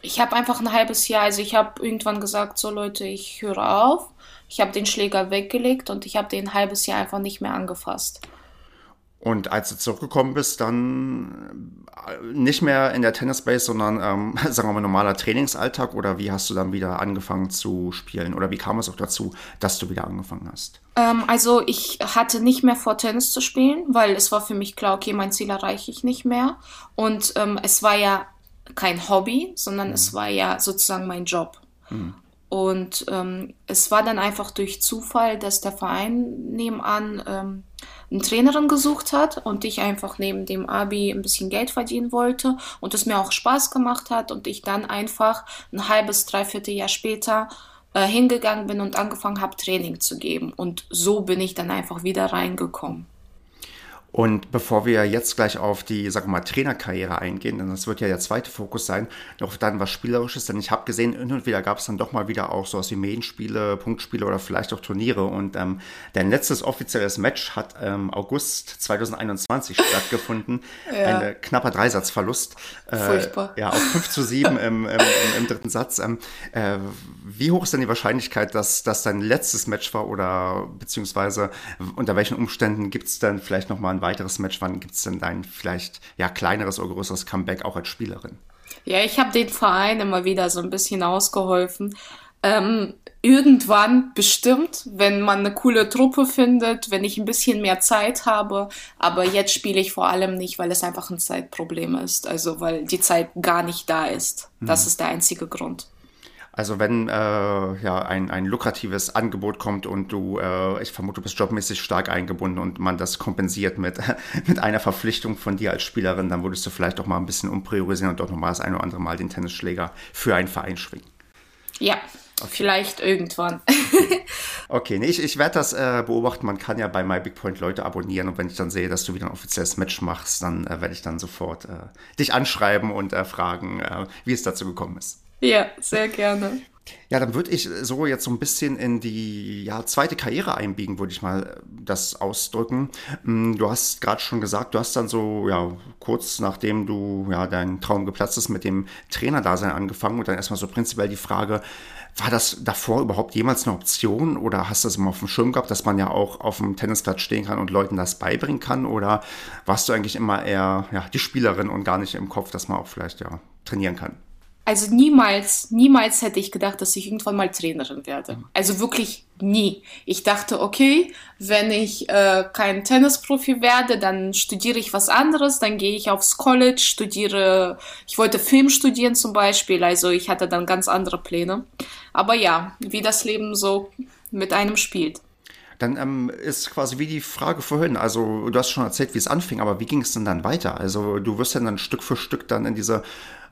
B: Ich habe einfach ein halbes Jahr, also ich habe irgendwann gesagt, so Leute, ich höre auf. Ich habe den Schläger weggelegt und ich habe den ein halbes Jahr einfach nicht mehr angefasst.
A: Und als du zurückgekommen bist, dann äh, nicht mehr in der Tennisbase, sondern ähm, <laughs> sagen wir mal normaler Trainingsalltag oder wie hast du dann wieder angefangen zu spielen oder wie kam es auch dazu, dass du wieder angefangen hast?
B: Ähm, also ich hatte nicht mehr vor, Tennis zu spielen, weil es war für mich klar, okay, mein Ziel erreiche ich nicht mehr. Und ähm, es war ja kein Hobby, sondern mhm. es war ja sozusagen mein Job. Mhm. Und ähm, es war dann einfach durch Zufall, dass der Verein nebenan ähm, eine Trainerin gesucht hat und ich einfach neben dem Abi ein bisschen Geld verdienen wollte und es mir auch Spaß gemacht hat und ich dann einfach ein halbes, dreiviertel Jahr später äh, hingegangen bin und angefangen habe, Training zu geben. Und so bin ich dann einfach wieder reingekommen.
A: Und bevor wir jetzt gleich auf die, sag mal, Trainerkarriere eingehen, denn das wird ja der zweite Fokus sein, noch dann was Spielerisches, denn ich habe gesehen, hin und wieder gab es dann doch mal wieder auch so aus wie Medienspiele, Punktspiele oder vielleicht auch Turniere. Und ähm, dein letztes offizielles Match hat ähm, August 2021 stattgefunden. <laughs> Ja. Ein äh, knapper Dreisatzverlust.
B: Äh, Furchtbar.
A: Ja, auf 5 zu 7 <laughs> im, im, im, im dritten Satz. Ähm, äh, wie hoch ist denn die Wahrscheinlichkeit, dass das dein letztes Match war oder beziehungsweise unter welchen Umständen gibt es dann vielleicht nochmal ein weiteres Match? Wann gibt es denn dein vielleicht ja kleineres oder größeres Comeback auch als Spielerin?
B: Ja, ich habe den Verein immer wieder so ein bisschen ausgeholfen. Ähm, irgendwann bestimmt, wenn man eine coole Truppe findet, wenn ich ein bisschen mehr Zeit habe. Aber jetzt spiele ich vor allem nicht, weil es einfach ein Zeitproblem ist. Also weil die Zeit gar nicht da ist. Das mhm. ist der einzige Grund.
A: Also wenn äh, ja ein, ein lukratives Angebot kommt und du, äh, ich vermute, du bist jobmäßig stark eingebunden und man das kompensiert mit, <laughs> mit einer Verpflichtung von dir als Spielerin, dann würdest du vielleicht auch mal ein bisschen umpriorisieren und doch nochmal das eine oder andere Mal den Tennisschläger für einen Verein schwingen.
B: Ja, okay. vielleicht irgendwann. <laughs> <laughs>
A: okay, nee, ich, ich werde das äh, beobachten. Man kann ja bei MyBigPoint Leute abonnieren und wenn ich dann sehe, dass du wieder ein offizielles Match machst, dann äh, werde ich dann sofort äh, dich anschreiben und äh, fragen, äh, wie es dazu gekommen ist.
B: Ja, sehr gerne.
A: Ja, dann würde ich so jetzt so ein bisschen in die ja, zweite Karriere einbiegen, würde ich mal das ausdrücken. Mm, du hast gerade schon gesagt, du hast dann so, ja, kurz nachdem du ja dein Traum geplatzt ist, mit dem Trainerdasein angefangen und dann erstmal so prinzipiell die Frage, war das davor überhaupt jemals eine Option oder hast du das immer auf dem Schirm gehabt, dass man ja auch auf dem Tennisplatz stehen kann und Leuten das beibringen kann? Oder warst du eigentlich immer eher ja, die Spielerin und gar nicht im Kopf, dass man auch vielleicht ja trainieren kann?
B: Also niemals, niemals hätte ich gedacht, dass ich irgendwann mal Trainerin werde. Also wirklich nie. Ich dachte, okay, wenn ich äh, kein Tennisprofi werde, dann studiere ich was anderes, dann gehe ich aufs College, studiere, ich wollte Film studieren zum Beispiel, also ich hatte dann ganz andere Pläne. Aber ja, wie das Leben so mit einem spielt
A: dann ähm, ist quasi wie die Frage vorhin. Also du hast schon erzählt, wie es anfing, aber wie ging es denn dann weiter? Also du wirst ja dann Stück für Stück dann in diese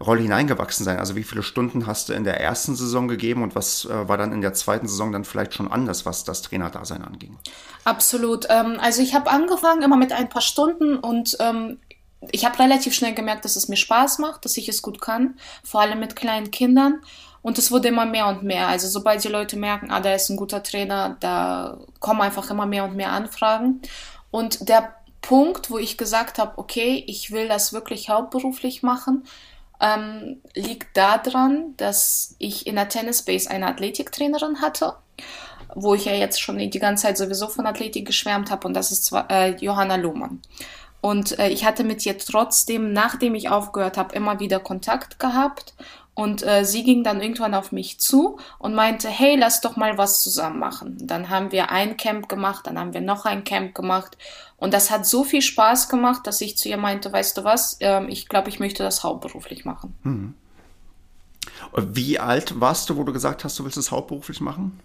A: Rolle hineingewachsen sein. Also wie viele Stunden hast du in der ersten Saison gegeben und was äh, war dann in der zweiten Saison dann vielleicht schon anders, was das Trainerdasein anging?
B: Absolut. Ähm, also ich habe angefangen immer mit ein paar Stunden und ähm, ich habe relativ schnell gemerkt, dass es mir Spaß macht, dass ich es gut kann, vor allem mit kleinen Kindern. Und es wurde immer mehr und mehr. Also sobald die Leute merken, ah, der ist ein guter Trainer, da kommen einfach immer mehr und mehr Anfragen. Und der Punkt, wo ich gesagt habe, okay, ich will das wirklich hauptberuflich machen, ähm, liegt daran, dass ich in der Tennisbase eine Athletiktrainerin hatte, wo ich ja jetzt schon die ganze Zeit sowieso von Athletik geschwärmt habe und das ist zwar, äh, Johanna Lohmann. Und äh, ich hatte mit ihr trotzdem, nachdem ich aufgehört habe, immer wieder Kontakt gehabt und äh, sie ging dann irgendwann auf mich zu und meinte, hey, lass doch mal was zusammen machen. Dann haben wir ein Camp gemacht, dann haben wir noch ein Camp gemacht. Und das hat so viel Spaß gemacht, dass ich zu ihr meinte, weißt du was, ähm, ich glaube, ich möchte das hauptberuflich machen. Hm.
A: Wie alt warst du, wo du gesagt hast, du willst es hauptberuflich machen?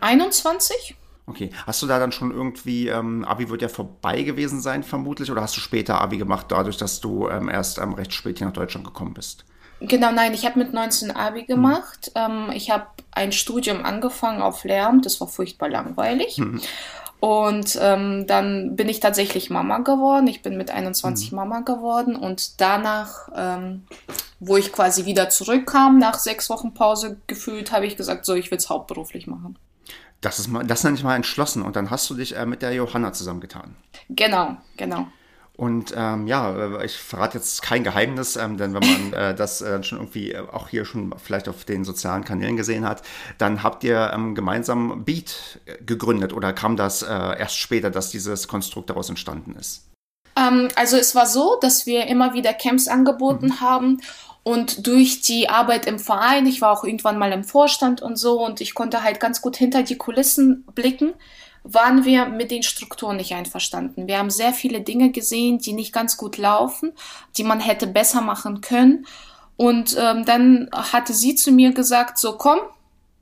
B: 21. Hm,
A: okay. Hast du da dann schon irgendwie, ähm, Abi wird ja vorbei gewesen sein, vermutlich, oder hast du später Abi gemacht, dadurch, dass du ähm, erst ähm, recht spät hier nach Deutschland gekommen bist?
B: Genau, nein, ich habe mit 19 Abi hm. gemacht. Mhm. ich habe ein Studium angefangen auf Lehramt, das war furchtbar langweilig. Mhm. Und ähm, dann bin ich tatsächlich Mama geworden. Ich bin mit 21 mhm. Mama geworden und danach ähm, wo ich quasi wieder zurückkam, nach sechs Wochen Pause gefühlt, habe ich gesagt, so, ich will es hauptberuflich machen.
A: Das ist mal, das nenne ich mal entschlossen. Und dann hast du dich äh, mit der Johanna zusammengetan.
B: Genau, genau.
A: Und ähm, ja, äh, ich verrate jetzt kein Geheimnis, ähm, denn wenn man äh, das äh, schon irgendwie äh, auch hier schon vielleicht auf den sozialen Kanälen gesehen hat, dann habt ihr ähm, gemeinsam Beat äh, gegründet oder kam das äh, erst später, dass dieses Konstrukt daraus entstanden ist?
B: Ähm, also es war so, dass wir immer wieder Camps angeboten mhm. haben und durch die Arbeit im Verein, ich war auch irgendwann mal im Vorstand und so und ich konnte halt ganz gut hinter die Kulissen blicken, waren wir mit den Strukturen nicht einverstanden. Wir haben sehr viele Dinge gesehen, die nicht ganz gut laufen, die man hätte besser machen können. Und ähm, dann hatte sie zu mir gesagt, so komm,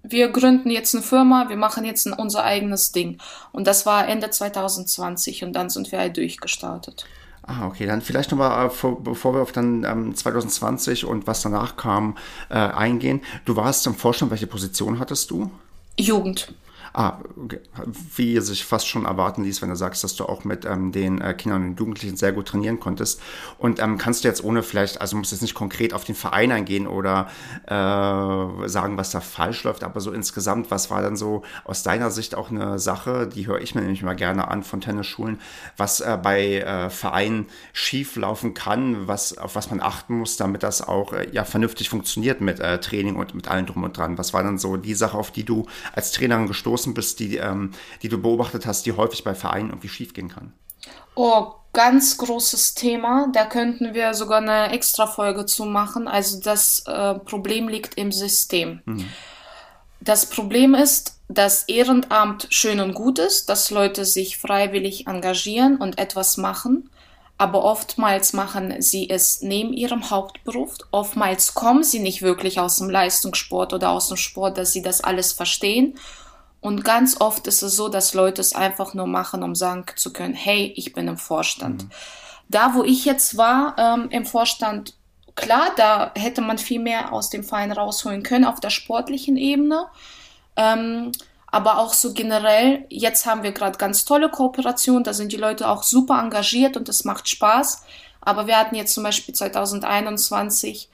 B: wir gründen jetzt eine Firma, wir machen jetzt ein, unser eigenes Ding. Und das war Ende 2020 und dann sind wir halt durchgestartet.
A: Ah, okay, dann vielleicht nochmal, äh, bevor wir auf dann ähm, 2020 und was danach kam, äh, eingehen. Du warst im Vorstand, welche Position hattest du?
B: Jugend.
A: Ah, wie sich fast schon erwarten ließ, wenn du sagst, dass du auch mit ähm, den äh, Kindern und Jugendlichen sehr gut trainieren konntest. Und ähm, kannst du jetzt ohne vielleicht, also musst jetzt nicht konkret auf den Verein eingehen oder äh, sagen, was da falsch läuft, aber so insgesamt, was war dann so aus deiner Sicht auch eine Sache, die höre ich mir nämlich mal gerne an von Tennisschulen, was äh, bei äh, Vereinen schief laufen kann, was, auf was man achten muss, damit das auch äh, ja vernünftig funktioniert mit äh, Training und mit allem drum und dran. Was war dann so die Sache, auf die du als Trainerin gestoßen gestoßen bist, die, ähm, die du beobachtet hast, die häufig bei Vereinen irgendwie schiefgehen kann?
B: Oh, ganz großes Thema. Da könnten wir sogar eine extra Folge zu machen. Also das äh, Problem liegt im System. Mhm. Das Problem ist, dass Ehrenamt schön und gut ist, dass Leute sich freiwillig engagieren und etwas machen, aber oftmals machen sie es neben ihrem Hauptberuf. Oftmals kommen sie nicht wirklich aus dem Leistungssport oder aus dem Sport, dass sie das alles verstehen und ganz oft ist es so, dass Leute es einfach nur machen, um sagen zu können, hey, ich bin im Vorstand. Mhm. Da, wo ich jetzt war, ähm, im Vorstand, klar, da hätte man viel mehr aus dem Verein rausholen können auf der sportlichen Ebene. Ähm, aber auch so generell, jetzt haben wir gerade ganz tolle Kooperationen, da sind die Leute auch super engagiert und es macht Spaß. Aber wir hatten jetzt zum Beispiel 2021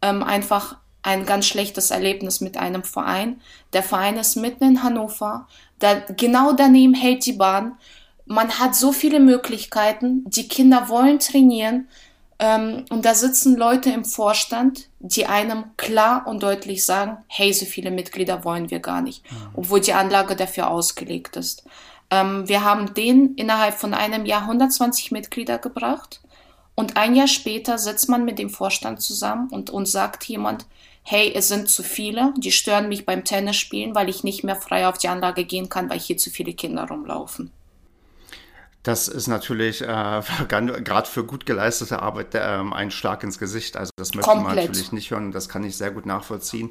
B: ähm, einfach ein ganz schlechtes Erlebnis mit einem Verein. Der Verein ist mitten in Hannover, da, genau daneben hält die Bahn. Man hat so viele Möglichkeiten, die Kinder wollen trainieren ähm, und da sitzen Leute im Vorstand, die einem klar und deutlich sagen, hey, so viele Mitglieder wollen wir gar nicht, mhm. obwohl die Anlage dafür ausgelegt ist. Ähm, wir haben den innerhalb von einem Jahr 120 Mitglieder gebracht. Und ein Jahr später sitzt man mit dem Vorstand zusammen und uns sagt jemand, hey, es sind zu viele, die stören mich beim Tennisspielen, weil ich nicht mehr frei auf die Anlage gehen kann, weil hier zu viele Kinder rumlaufen.
A: Das ist natürlich äh, <laughs> gerade für gut geleistete Arbeit äh, ein Schlag ins Gesicht. Also das möchte Komplett. man natürlich nicht hören. Das kann ich sehr gut nachvollziehen.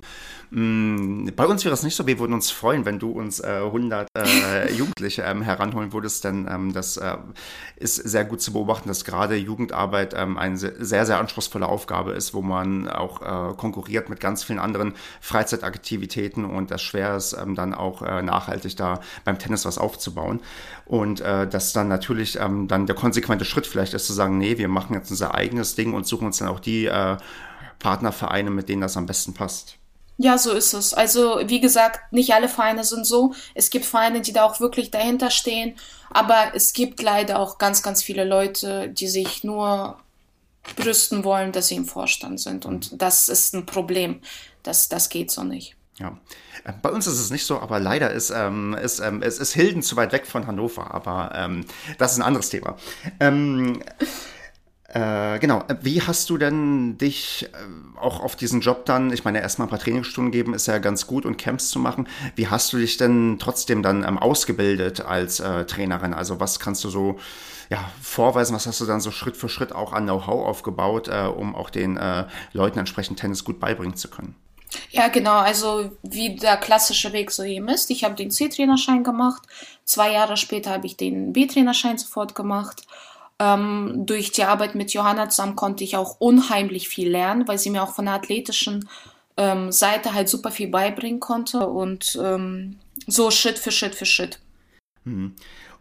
A: Mm, bei uns wäre es nicht so. Wir würden uns freuen, wenn du uns äh, 100 äh, <laughs> Jugendliche ähm, heranholen würdest, denn ähm, das äh, ist sehr gut zu beobachten, dass gerade Jugendarbeit ähm, eine sehr, sehr anspruchsvolle Aufgabe ist, wo man auch äh, konkurriert mit ganz vielen anderen Freizeitaktivitäten und das schwer ist, ähm, dann auch nachhaltig da beim Tennis was aufzubauen. Und das dann natürlich ähm, dann der konsequente Schritt vielleicht ist zu sagen, nee, wir machen jetzt unser eigenes Ding und suchen uns dann auch die äh, Partnervereine, mit denen das am besten passt.
B: Ja, so ist es. Also, wie gesagt, nicht alle Vereine sind so. Es gibt Vereine, die da auch wirklich dahinter stehen. Aber es gibt leider auch ganz, ganz viele Leute, die sich nur brüsten wollen, dass sie im Vorstand sind. Und das ist ein Problem. Das, das geht so nicht.
A: Ja, äh, bei uns ist es nicht so, aber leider ist, ähm, ist ähm, es ist Hilden zu weit weg von Hannover, aber ähm, das ist ein anderes Thema. Ähm, äh, genau, wie hast du denn dich äh, auch auf diesen Job dann, ich meine, erstmal ein paar Trainingsstunden geben ist ja ganz gut und Camps zu machen. Wie hast du dich denn trotzdem dann ähm, ausgebildet als äh, Trainerin? Also was kannst du so ja, vorweisen, was hast du dann so Schritt für Schritt auch an Know-how aufgebaut, äh, um auch den äh, Leuten entsprechend Tennis gut beibringen zu können?
B: Ja, genau. Also wie der klassische Weg so eben ist. Ich habe den C-Trainerschein gemacht. Zwei Jahre später habe ich den B-Trainerschein sofort gemacht. Ähm, durch die Arbeit mit Johanna zusammen konnte ich auch unheimlich viel lernen, weil sie mir auch von der athletischen ähm, Seite halt super viel beibringen konnte und ähm, so Schritt für Schritt für Schritt.
A: Mhm.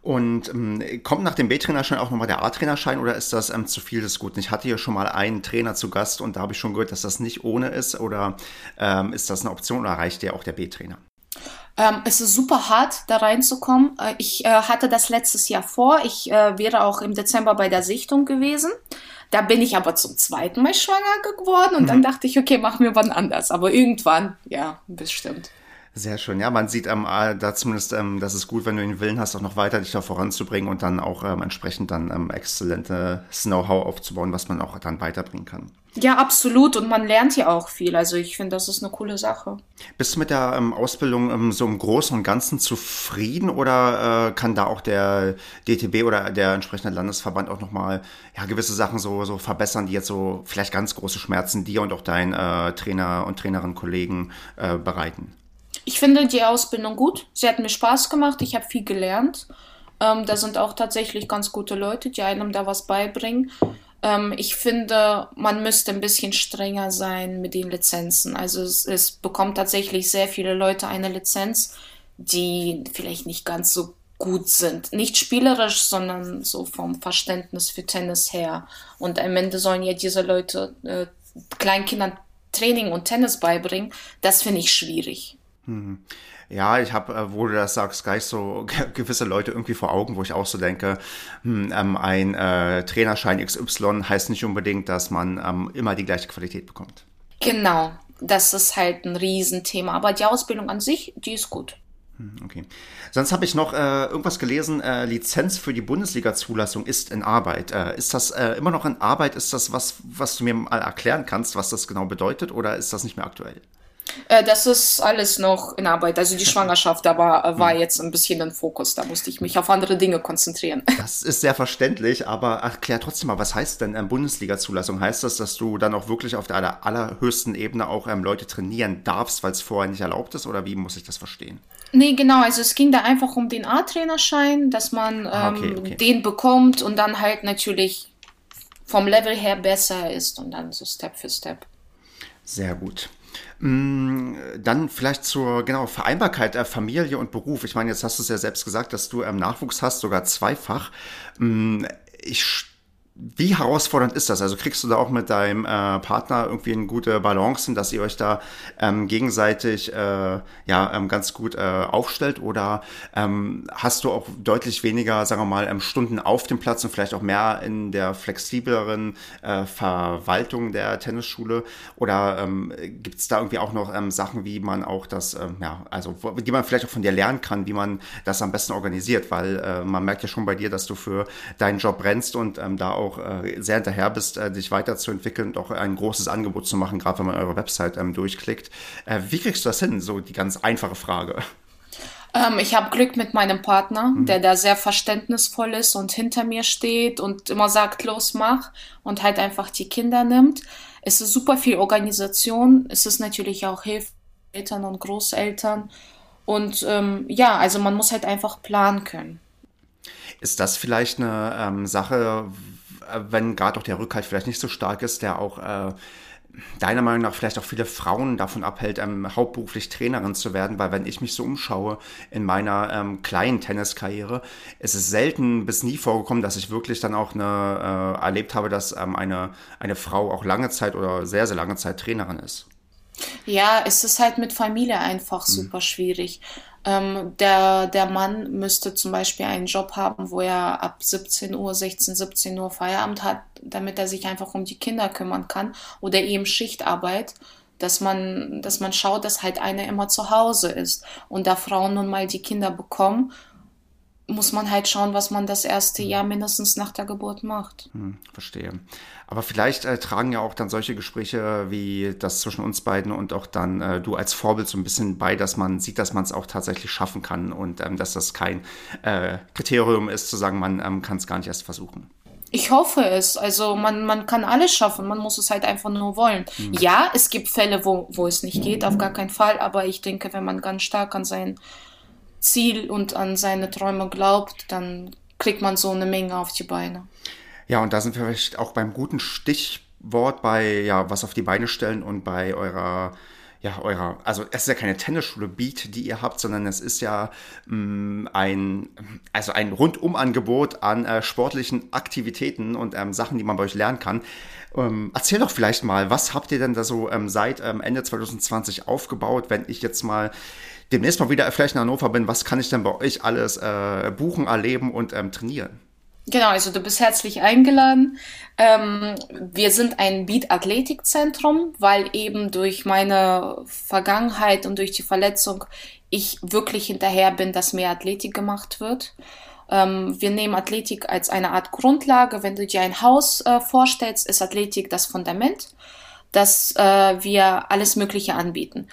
A: Und ähm, kommt nach dem B-Trainerschein auch nochmal der A-Trainerschein oder ist das ähm, zu viel des Guten? Ich hatte hier schon mal einen Trainer zu Gast und da habe ich schon gehört, dass das nicht ohne ist oder ähm, ist das eine Option oder reicht dir auch der B-Trainer?
B: Ähm, es ist super hart, da reinzukommen. Äh, ich äh, hatte das letztes Jahr vor. Ich äh, wäre auch im Dezember bei der Sichtung gewesen. Da bin ich aber zum zweiten Mal schwanger geworden und mhm. dann dachte ich, okay, machen wir wann anders. Aber irgendwann, ja, bestimmt.
A: Sehr schön. Ja, man sieht ähm, da zumindest, ähm, dass es gut, wenn du den Willen hast, auch noch weiter dich da voranzubringen und dann auch ähm, entsprechend dann ähm, exzellentes Know-how aufzubauen, was man auch dann weiterbringen kann.
B: Ja, absolut. Und man lernt ja auch viel. Also ich finde, das ist eine coole Sache.
A: Bist du mit der ähm, Ausbildung ähm, so im Großen und Ganzen zufrieden oder äh, kann da auch der DTB oder der entsprechende Landesverband auch nochmal ja, gewisse Sachen so, so verbessern, die jetzt so vielleicht ganz große Schmerzen dir und auch deinen äh, Trainer und Trainerinnen-Kollegen äh, bereiten?
B: Ich finde die Ausbildung gut. Sie hat mir Spaß gemacht. Ich habe viel gelernt. Ähm, da sind auch tatsächlich ganz gute Leute, die einem da was beibringen. Ähm, ich finde, man müsste ein bisschen strenger sein mit den Lizenzen. Also es, es bekommt tatsächlich sehr viele Leute eine Lizenz, die vielleicht nicht ganz so gut sind. Nicht spielerisch, sondern so vom Verständnis für Tennis her. Und am Ende sollen ja diese Leute äh, Kleinkindern Training und Tennis beibringen. Das finde ich schwierig.
A: Hm. Ja, ich habe, äh, wo du das sagst, gleich so <laughs> gewisse Leute irgendwie vor Augen, wo ich auch so denke, hm, ähm, ein äh, Trainerschein XY heißt nicht unbedingt, dass man ähm, immer die gleiche Qualität bekommt.
B: Genau, das ist halt ein Riesenthema. Aber die Ausbildung an sich, die ist gut.
A: Hm, okay. Sonst habe ich noch äh, irgendwas gelesen, äh, Lizenz für die Bundesliga-Zulassung ist in Arbeit. Ist das immer noch in Arbeit? Ist das was, was du mir mal erklären kannst, was das genau bedeutet oder ist das nicht mehr aktuell?
B: Äh, das ist alles noch in Arbeit. Also die Schwangerschaft aber äh, war hm. jetzt ein bisschen ein Fokus. Da musste ich mich auf andere Dinge konzentrieren. <laughs>
A: Das ist sehr verständlich, aber erklär trotzdem mal, was heißt denn ähm, Bundesliga-Zulassung? Heißt das, dass du dann auch wirklich auf der aller, allerhöchsten Ebene auch ähm, Leute trainieren darfst, weil es vorher nicht erlaubt ist? Oder wie muss ich das verstehen?
B: Nee, genau. Also es ging da einfach um den A-Trainerschein, dass man ah, ähm, okay, okay. den bekommt und dann halt natürlich vom Level her besser ist und dann so Step für Step.
A: Sehr gut. Mm, dann vielleicht zur genau Vereinbarkeit der Familie und Beruf. Ich meine, jetzt hast du es ja selbst gesagt, dass du ähm, Nachwuchs hast, sogar zweifach. Mm, ich wie herausfordernd ist das? Also kriegst du da auch mit deinem äh, Partner irgendwie eine gute Balance dass ihr euch da ähm, gegenseitig äh, ja ähm, ganz gut äh, aufstellt? Oder ähm, hast du auch deutlich weniger, sagen wir mal, ähm, Stunden auf dem Platz und vielleicht auch mehr in der flexibleren äh, Verwaltung der Tennisschule? Oder ähm, gibt es da irgendwie auch noch ähm, Sachen, wie man auch das, ähm, ja, also die man vielleicht auch von dir lernen kann, wie man das am besten organisiert? Weil äh, man merkt ja schon bei dir, dass du für deinen Job brennst und ähm, da auch auch äh, sehr hinterher bist, äh, dich weiterzuentwickeln und auch ein großes Angebot zu machen, gerade wenn man eure Website ähm, durchklickt. Äh, wie kriegst du das hin? So die ganz einfache Frage.
B: Ähm, ich habe Glück mit meinem Partner, mhm. der da sehr verständnisvoll ist und hinter mir steht und immer sagt, los, mach und halt einfach die Kinder nimmt. Es ist super viel Organisation. Es ist natürlich auch Hilfe Eltern und Großeltern. Und ähm, ja, also man muss halt einfach planen können.
A: Ist das vielleicht eine ähm, Sache, wenn gerade auch der Rückhalt vielleicht nicht so stark ist, der auch äh, deiner Meinung nach vielleicht auch viele Frauen davon abhält, ähm, hauptberuflich Trainerin zu werden, weil wenn ich mich so umschaue in meiner ähm, kleinen Tenniskarriere, ist es selten bis nie vorgekommen, dass ich wirklich dann auch eine, äh, erlebt habe, dass ähm, eine, eine Frau auch lange Zeit oder sehr, sehr lange Zeit Trainerin ist.
B: Ja, es ist halt mit Familie einfach mhm. super schwierig. Ähm, der, der Mann müsste zum Beispiel einen Job haben, wo er ab 17 Uhr, 16, 17 Uhr Feierabend hat, damit er sich einfach um die Kinder kümmern kann oder eben Schichtarbeit, dass man, dass man schaut, dass halt einer immer zu Hause ist. Und da Frauen nun mal die Kinder bekommen muss man halt schauen, was man das erste Jahr mindestens nach der Geburt macht.
A: Hm, verstehe. Aber vielleicht äh, tragen ja auch dann solche Gespräche wie das zwischen uns beiden und auch dann äh, du als Vorbild so ein bisschen bei, dass man sieht, dass man es auch tatsächlich schaffen kann und ähm, dass das kein äh, Kriterium ist, zu sagen, man ähm, kann es gar nicht erst versuchen.
B: Ich hoffe es. Also man, man kann alles schaffen, man muss es halt einfach nur wollen. Mhm. Ja, es gibt Fälle, wo, wo es nicht geht, auf gar keinen Fall, aber ich denke, wenn man ganz stark an sein Ziel und an seine Träume glaubt, dann kriegt man so eine Menge auf die Beine.
A: Ja, und da sind wir vielleicht auch beim guten Stichwort bei, ja, was auf die Beine stellen und bei eurer ja, eurer, also es ist ja keine Tennisschule Beat, die ihr habt, sondern es ist ja mh, mm, ein, also ein Rundumangebot an äh, sportlichen Aktivitäten und ähm, Sachen, die man bei euch lernen kann. Ähm, erzähl doch vielleicht mal, was habt ihr denn da so ähm, seit ähm, Ende 2020 aufgebaut, wenn ich jetzt mal demnächst mal wieder vielleicht in Hannover bin, was kann ich denn bei euch alles äh, buchen, erleben und ähm, trainieren?
B: Genau, also du bist herzlich eingeladen. Ähm, wir sind ein Beat-Athletikzentrum, weil eben durch meine Vergangenheit und durch die Verletzung ich wirklich hinterher bin, dass mehr Athletik gemacht wird. Ähm, wir nehmen Athletik als eine Art Grundlage. Wenn du dir ein Haus äh, vorstellst, ist Athletik das Fundament, dass äh, wir alles Mögliche anbieten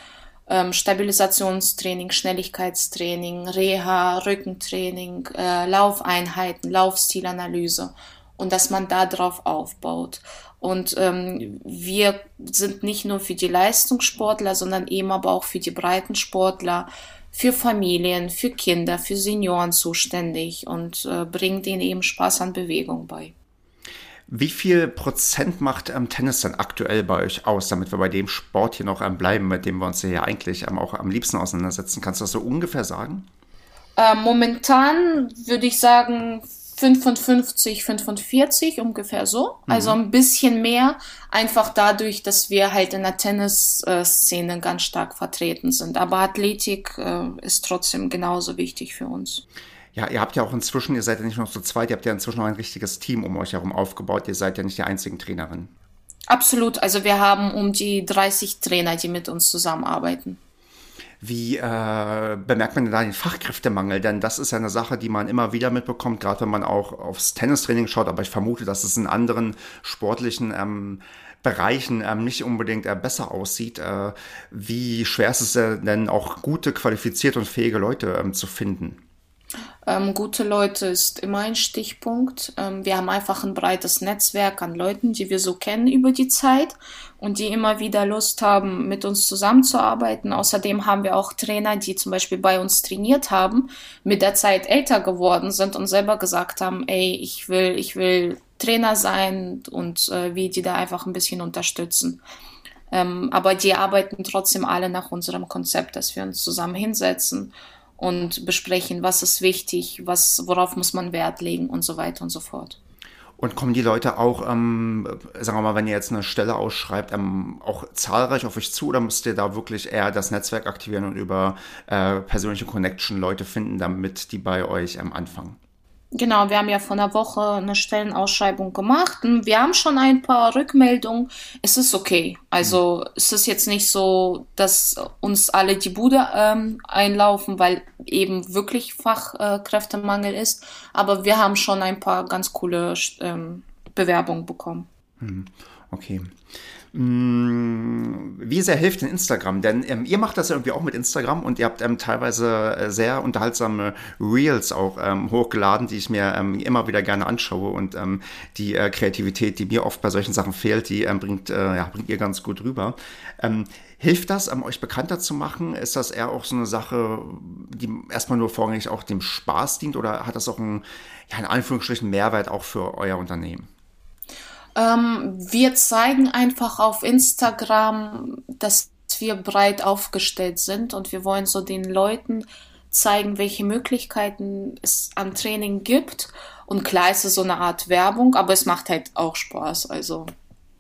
B: ähm, Stabilisationstraining, Schnelligkeitstraining, Reha, Rückentraining, äh, Laufeinheiten, Laufstilanalyse und dass man da drauf aufbaut. Und ähm, wir sind nicht nur für die Leistungssportler, sondern eben aber auch für die Breitensportler, für Familien, für Kinder, für Senioren zuständig und äh, bringen denen eben Spaß an Bewegung bei.
A: Wie viel Prozent macht ähm, Tennis dann aktuell bei euch aus, damit wir bei dem Sport hier noch ähm, bleiben, mit dem wir uns ja eigentlich ähm, auch am liebsten auseinandersetzen? Kannst du das so ungefähr sagen?
B: Äh, momentan würde ich sagen 55, 45 ungefähr so. Mhm. Also ein bisschen mehr, einfach dadurch, dass wir halt in der Tennisszene ganz stark vertreten sind. Aber Athletik äh, ist trotzdem genauso wichtig für uns.
A: Ja, ihr habt ja auch inzwischen, ihr seid ja nicht nur zu zweit, ihr habt ja inzwischen noch ein richtiges Team um euch herum aufgebaut. Ihr seid ja nicht die einzigen Trainerin.
B: Absolut. Also wir haben um die 30 Trainer, die mit uns zusammenarbeiten.
A: Wie äh, bemerkt man denn da den Fachkräftemangel? Denn das ist ja eine Sache, die man immer wieder mitbekommt, gerade wenn man auch aufs Tennistraining schaut. Aber ich vermute, dass es in anderen sportlichen ähm, Bereichen ähm, nicht unbedingt äh, besser aussieht. Äh, wie schwer ist es denn auch gute, qualifizierte und fähige Leute ähm, zu finden?
B: Ähm, gute Leute ist immer ein Stichpunkt. Ähm, wir haben einfach ein breites Netzwerk an Leuten, die wir so kennen über die Zeit und die immer wieder Lust haben, mit uns zusammenzuarbeiten. Außerdem haben wir auch Trainer, die zum Beispiel bei uns trainiert haben, mit der Zeit älter geworden sind und selber gesagt haben, ey, ich will, ich will Trainer sein und äh, wie die da einfach ein bisschen unterstützen. Ähm, aber die arbeiten trotzdem alle nach unserem Konzept, dass wir uns zusammen hinsetzen und besprechen, was ist wichtig, was, worauf muss man Wert legen und so weiter und so fort.
A: Und kommen die Leute auch, ähm, sagen wir mal, wenn ihr jetzt eine Stelle ausschreibt, ähm, auch zahlreich auf euch zu oder müsst ihr da wirklich eher das Netzwerk aktivieren und über äh, persönliche Connection Leute finden, damit die bei euch ähm, anfangen?
B: Genau, wir haben ja vor einer Woche eine Stellenausschreibung gemacht und wir haben schon ein paar Rückmeldungen. Es ist okay. Also mhm. es ist jetzt nicht so, dass uns alle die Bude ähm, einlaufen, weil eben wirklich Fachkräftemangel ist. Aber wir haben schon ein paar ganz coole ähm, Bewerbungen bekommen.
A: Mhm. Okay. Mm, wie sehr hilft denn Instagram? Denn ähm, ihr macht das ja irgendwie auch mit Instagram und ihr habt ähm, teilweise äh, sehr unterhaltsame Reels auch ähm, hochgeladen, die ich mir ähm, immer wieder gerne anschaue und ähm, die äh, Kreativität, die mir oft bei solchen Sachen fehlt, die ähm, bringt, äh, ja, bringt ihr ganz gut rüber. Hilft das, euch bekannter zu machen? Ist das eher auch so eine Sache, die erstmal nur vorrangig auch dem Spaß dient oder hat das auch einen, ja, in Anführungsstrichen Mehrwert auch für euer Unternehmen?
B: Ähm, wir zeigen einfach auf Instagram, dass wir breit aufgestellt sind und wir wollen so den Leuten zeigen, welche Möglichkeiten es am Training gibt. Und klar ist es so eine Art Werbung, aber es macht halt auch Spaß. Also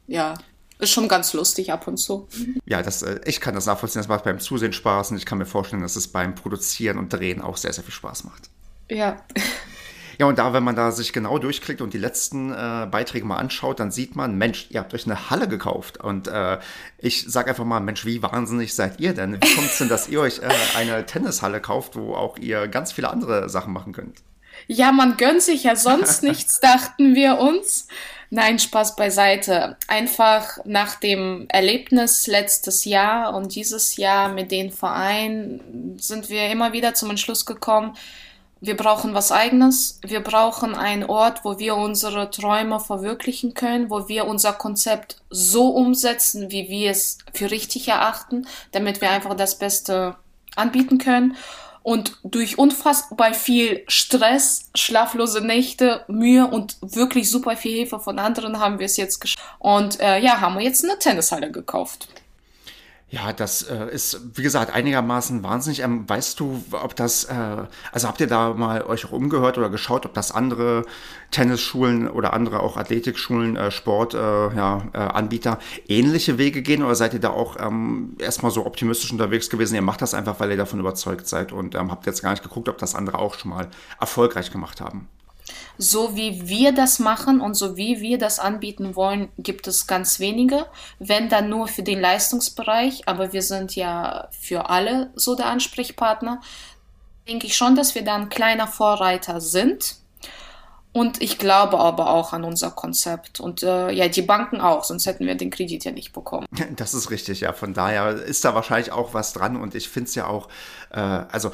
B: ja, ist schon ganz lustig ab und zu.
A: Ja, das, äh, ich kann das nachvollziehen. Das macht beim Zusehen Spaß und ich kann mir vorstellen, dass es beim Produzieren und Drehen auch sehr, sehr viel Spaß macht.
B: Ja.
A: Ja, und da, wenn man da sich genau durchklickt und die letzten äh, Beiträge mal anschaut, dann sieht man, Mensch, ihr habt euch eine Halle gekauft. Und äh, ich sage einfach mal, Mensch, wie wahnsinnig seid ihr denn? Wie kommt es denn, dass ihr euch äh, eine Tennishalle kauft, wo auch ihr ganz viele andere Sachen machen könnt?
B: Ja, man gönnt sich ja sonst <laughs> nichts, dachten wir uns. Nein, Spaß beiseite. Einfach nach dem Erlebnis letztes Jahr und dieses Jahr mit den Vereinen sind wir immer wieder zum Entschluss gekommen, wir brauchen was eigenes. Wir brauchen einen Ort, wo wir unsere Träume verwirklichen können, wo wir unser Konzept so umsetzen, wie wir es für richtig erachten, damit wir einfach das Beste anbieten können. Und durch unfassbar viel Stress, schlaflose Nächte, Mühe und wirklich super viel Hilfe von anderen haben wir es jetzt geschafft. Und äh, ja, haben wir jetzt eine Tennishalle gekauft.
A: Ja, das äh, ist, wie gesagt, einigermaßen wahnsinnig. Ähm, weißt du, ob das, äh, also habt ihr da mal euch auch umgehört oder geschaut, ob das andere Tennisschulen oder andere auch Athletikschulen, äh, Sport, äh, ja, äh, ähnliche Wege gehen oder seid ihr da auch ähm, erstmal so optimistisch unterwegs gewesen? Ihr macht das einfach, weil ihr davon überzeugt seid und ähm, habt jetzt gar nicht geguckt, ob das andere auch schon mal erfolgreich gemacht haben
B: so wie wir das machen und so wie wir das anbieten wollen, gibt es ganz wenige. Wenn dann nur für den Leistungsbereich, aber wir sind ja für alle so der Ansprechpartner, denke ich schon, dass wir dann kleiner Vorreiter sind. Und ich glaube aber auch an unser Konzept. Und äh, ja, die Banken auch, sonst hätten wir den Kredit ja nicht bekommen. <laughs>
A: Das ist richtig, ja. Von daher ist da wahrscheinlich auch was dran. Und ich finde es ja auch, äh, also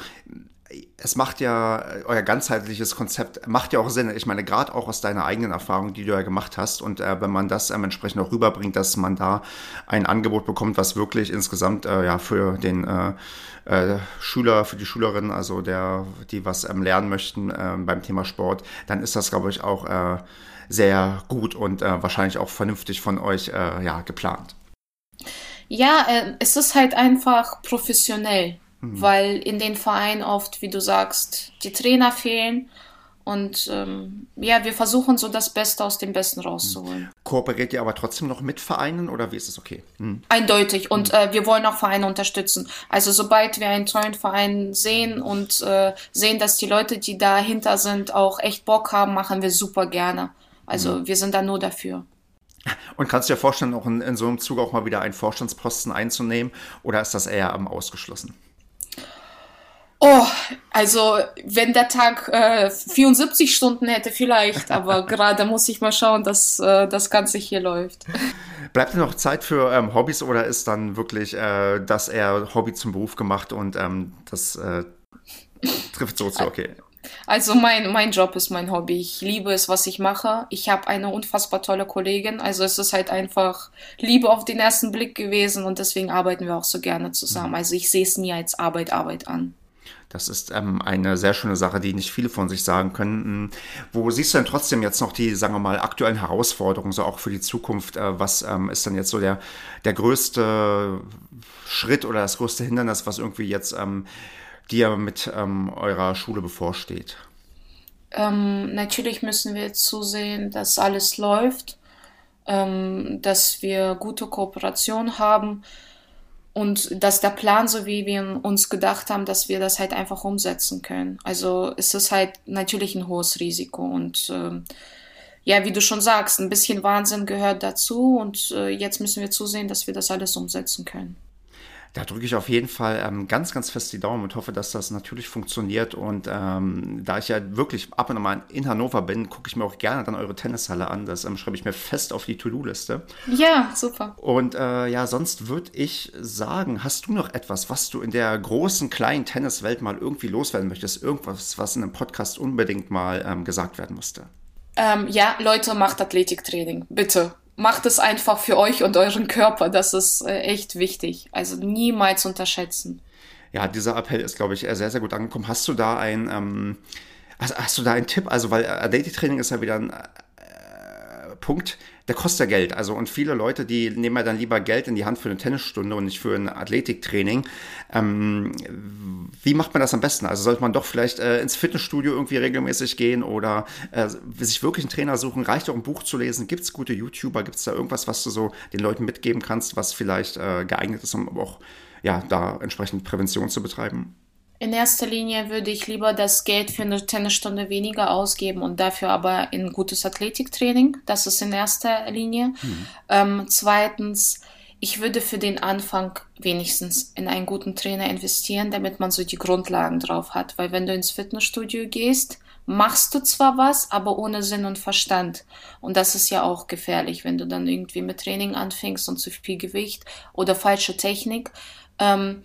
A: es macht ja, euer ganzheitliches Konzept macht ja auch Sinn. Ich meine, gerade auch aus deiner eigenen Erfahrung, die du ja gemacht hast. Und äh, wenn man das ähm, entsprechend auch rüberbringt, dass man da ein Angebot bekommt, was wirklich insgesamt äh, ja für den äh, äh, Schüler, für die Schülerinnen, also der, die was ähm, lernen möchten äh, beim Thema Sport, dann ist das, glaube ich, auch äh, sehr gut und äh, wahrscheinlich auch vernünftig von euch ja, geplant.
B: Ja, es ist halt einfach professionell. Mhm. Weil in den Vereinen oft, wie du sagst, die Trainer fehlen. Und ähm, ja, wir versuchen so das Beste aus dem Besten rauszuholen. Mhm.
A: Kooperiert ihr aber trotzdem noch mit Vereinen oder wie ist es okay?
B: Mhm. Eindeutig. Und mhm. äh, wir wollen auch Vereine unterstützen. Also sobald wir einen tollen Verein sehen und äh, sehen, dass die Leute, die dahinter sind, auch echt Bock haben, machen wir super gerne. Also mhm. wir sind da nur dafür.
A: Und kannst du dir vorstellen, auch in, in so einem Zug auch mal wieder einen Vorstandsposten einzunehmen oder ist das eher ähm, ausgeschlossen?
B: Oh, also wenn der Tag äh, 74 Stunden hätte, vielleicht, <laughs> aber gerade muss ich mal schauen, dass äh, das Ganze hier läuft.
A: Bleibt noch Zeit für ähm, Hobbys oder ist dann wirklich äh, das eher Hobby zum Beruf gemacht und ähm, das äh, trifft so zu, okay.
B: Also mein, mein Job ist mein Hobby. Ich liebe es, was ich mache. Ich habe eine unfassbar tolle Kollegin. Also es ist halt einfach Liebe auf den ersten Blick gewesen und deswegen arbeiten wir auch so gerne zusammen. Mhm. Also ich sehe es nie als Arbeit, Arbeit an.
A: Das ist ähm, eine sehr schöne Sache, die nicht viele von sich sagen können. Wo siehst du denn trotzdem jetzt noch die, sagen wir mal, aktuellen Herausforderungen, so auch für die Zukunft? Äh, was ähm, ist dann jetzt so der, der größte Schritt oder das größte Hindernis, was irgendwie jetzt ähm, dir mit ähm, eurer Schule bevorsteht?
B: Ähm, natürlich müssen wir jetzt zusehen, dass alles läuft, ähm, dass wir gute Kooperation haben und dass der Plan, so wie wir uns gedacht haben, dass wir das halt einfach umsetzen können. Also es ist halt natürlich ein hohes Risiko und äh, ja, wie du schon sagst, ein bisschen Wahnsinn gehört dazu und äh, jetzt müssen wir zusehen, dass wir das alles umsetzen können.
A: Da drücke ich auf jeden Fall ähm, ganz, ganz fest die Daumen und hoffe, dass das natürlich funktioniert. Und ähm, da ich ja wirklich ab und an mal in Hannover bin, gucke ich mir auch gerne dann eure Tennishalle an. Das ähm, schreibe ich mir fest auf die To-Do-Liste.
B: Ja, super.
A: Und äh, ja, sonst würde ich sagen, hast du noch etwas, was du in der großen, kleinen Tenniswelt mal irgendwie loswerden möchtest? Irgendwas, was in einem Podcast unbedingt mal ähm, gesagt werden musste?
B: Ähm, ja, Leute, macht Athletiktraining. Bitte macht es einfach für euch und euren Körper. Das ist äh, echt wichtig. Also niemals unterschätzen.
A: Ja, dieser Appell ist, glaube ich, sehr, sehr gut angekommen. Hast du da ein, ähm, hast, hast, du da einen Tipp? Also, weil Athletic-Training ist ja wieder ein äh, Punkt, der kostet ja Geld. Also, und viele Leute, die nehmen ja dann lieber Geld in die Hand für eine Tennisstunde und nicht für ein Athletiktraining. Ähm, wie macht man das am besten? Also sollte man doch vielleicht äh, ins Fitnessstudio irgendwie regelmäßig gehen oder äh, sich wirklich einen Trainer suchen? Reicht auch ein Buch zu lesen? Gibt es gute YouTuber? Gibt es da irgendwas, was du so den Leuten mitgeben kannst, was vielleicht äh, geeignet ist, um auch ja, da entsprechend Prävention zu betreiben?
B: In erster Linie würde ich lieber das Geld für eine Tennisstunde weniger ausgeben und dafür aber in gutes Athletiktraining. Das ist in erster Linie. Hm. Ähm, zweitens, ich würde für den Anfang wenigstens in einen guten Trainer investieren, damit man so die Grundlagen drauf hat. Weil wenn du ins Fitnessstudio gehst, machst du zwar was, aber ohne Sinn und Verstand. Und das ist ja auch gefährlich, wenn du dann irgendwie mit Training anfängst und zu viel Gewicht oder falsche Technik. Ähm,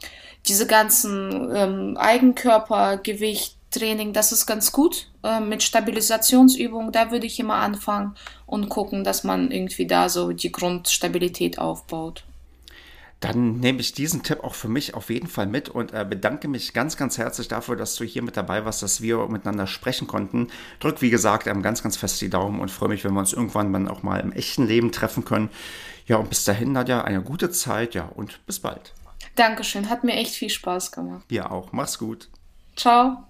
B: diese ganzen ähm, Eigenkörpergewicht, Training, das ist ganz gut. Äh, mit Stabilisationsübungen, da würde ich immer anfangen und gucken, dass man irgendwie da so die Grundstabilität aufbaut.
A: Dann nehme ich diesen Tipp auch für mich auf jeden Fall mit und äh, bedanke mich ganz, ganz herzlich dafür, dass du hier mit dabei warst, dass wir miteinander sprechen konnten. Drück, wie gesagt, ähm, ganz, ganz fest die Daumen und freue mich, wenn wir uns irgendwann dann auch mal im echten Leben treffen können. Ja, und bis dahin, Nadja, eine gute Zeit, ja, und bis bald.
B: Dankeschön, hat mir echt viel Spaß gemacht.
A: Ja auch, mach's gut.
B: Ciao.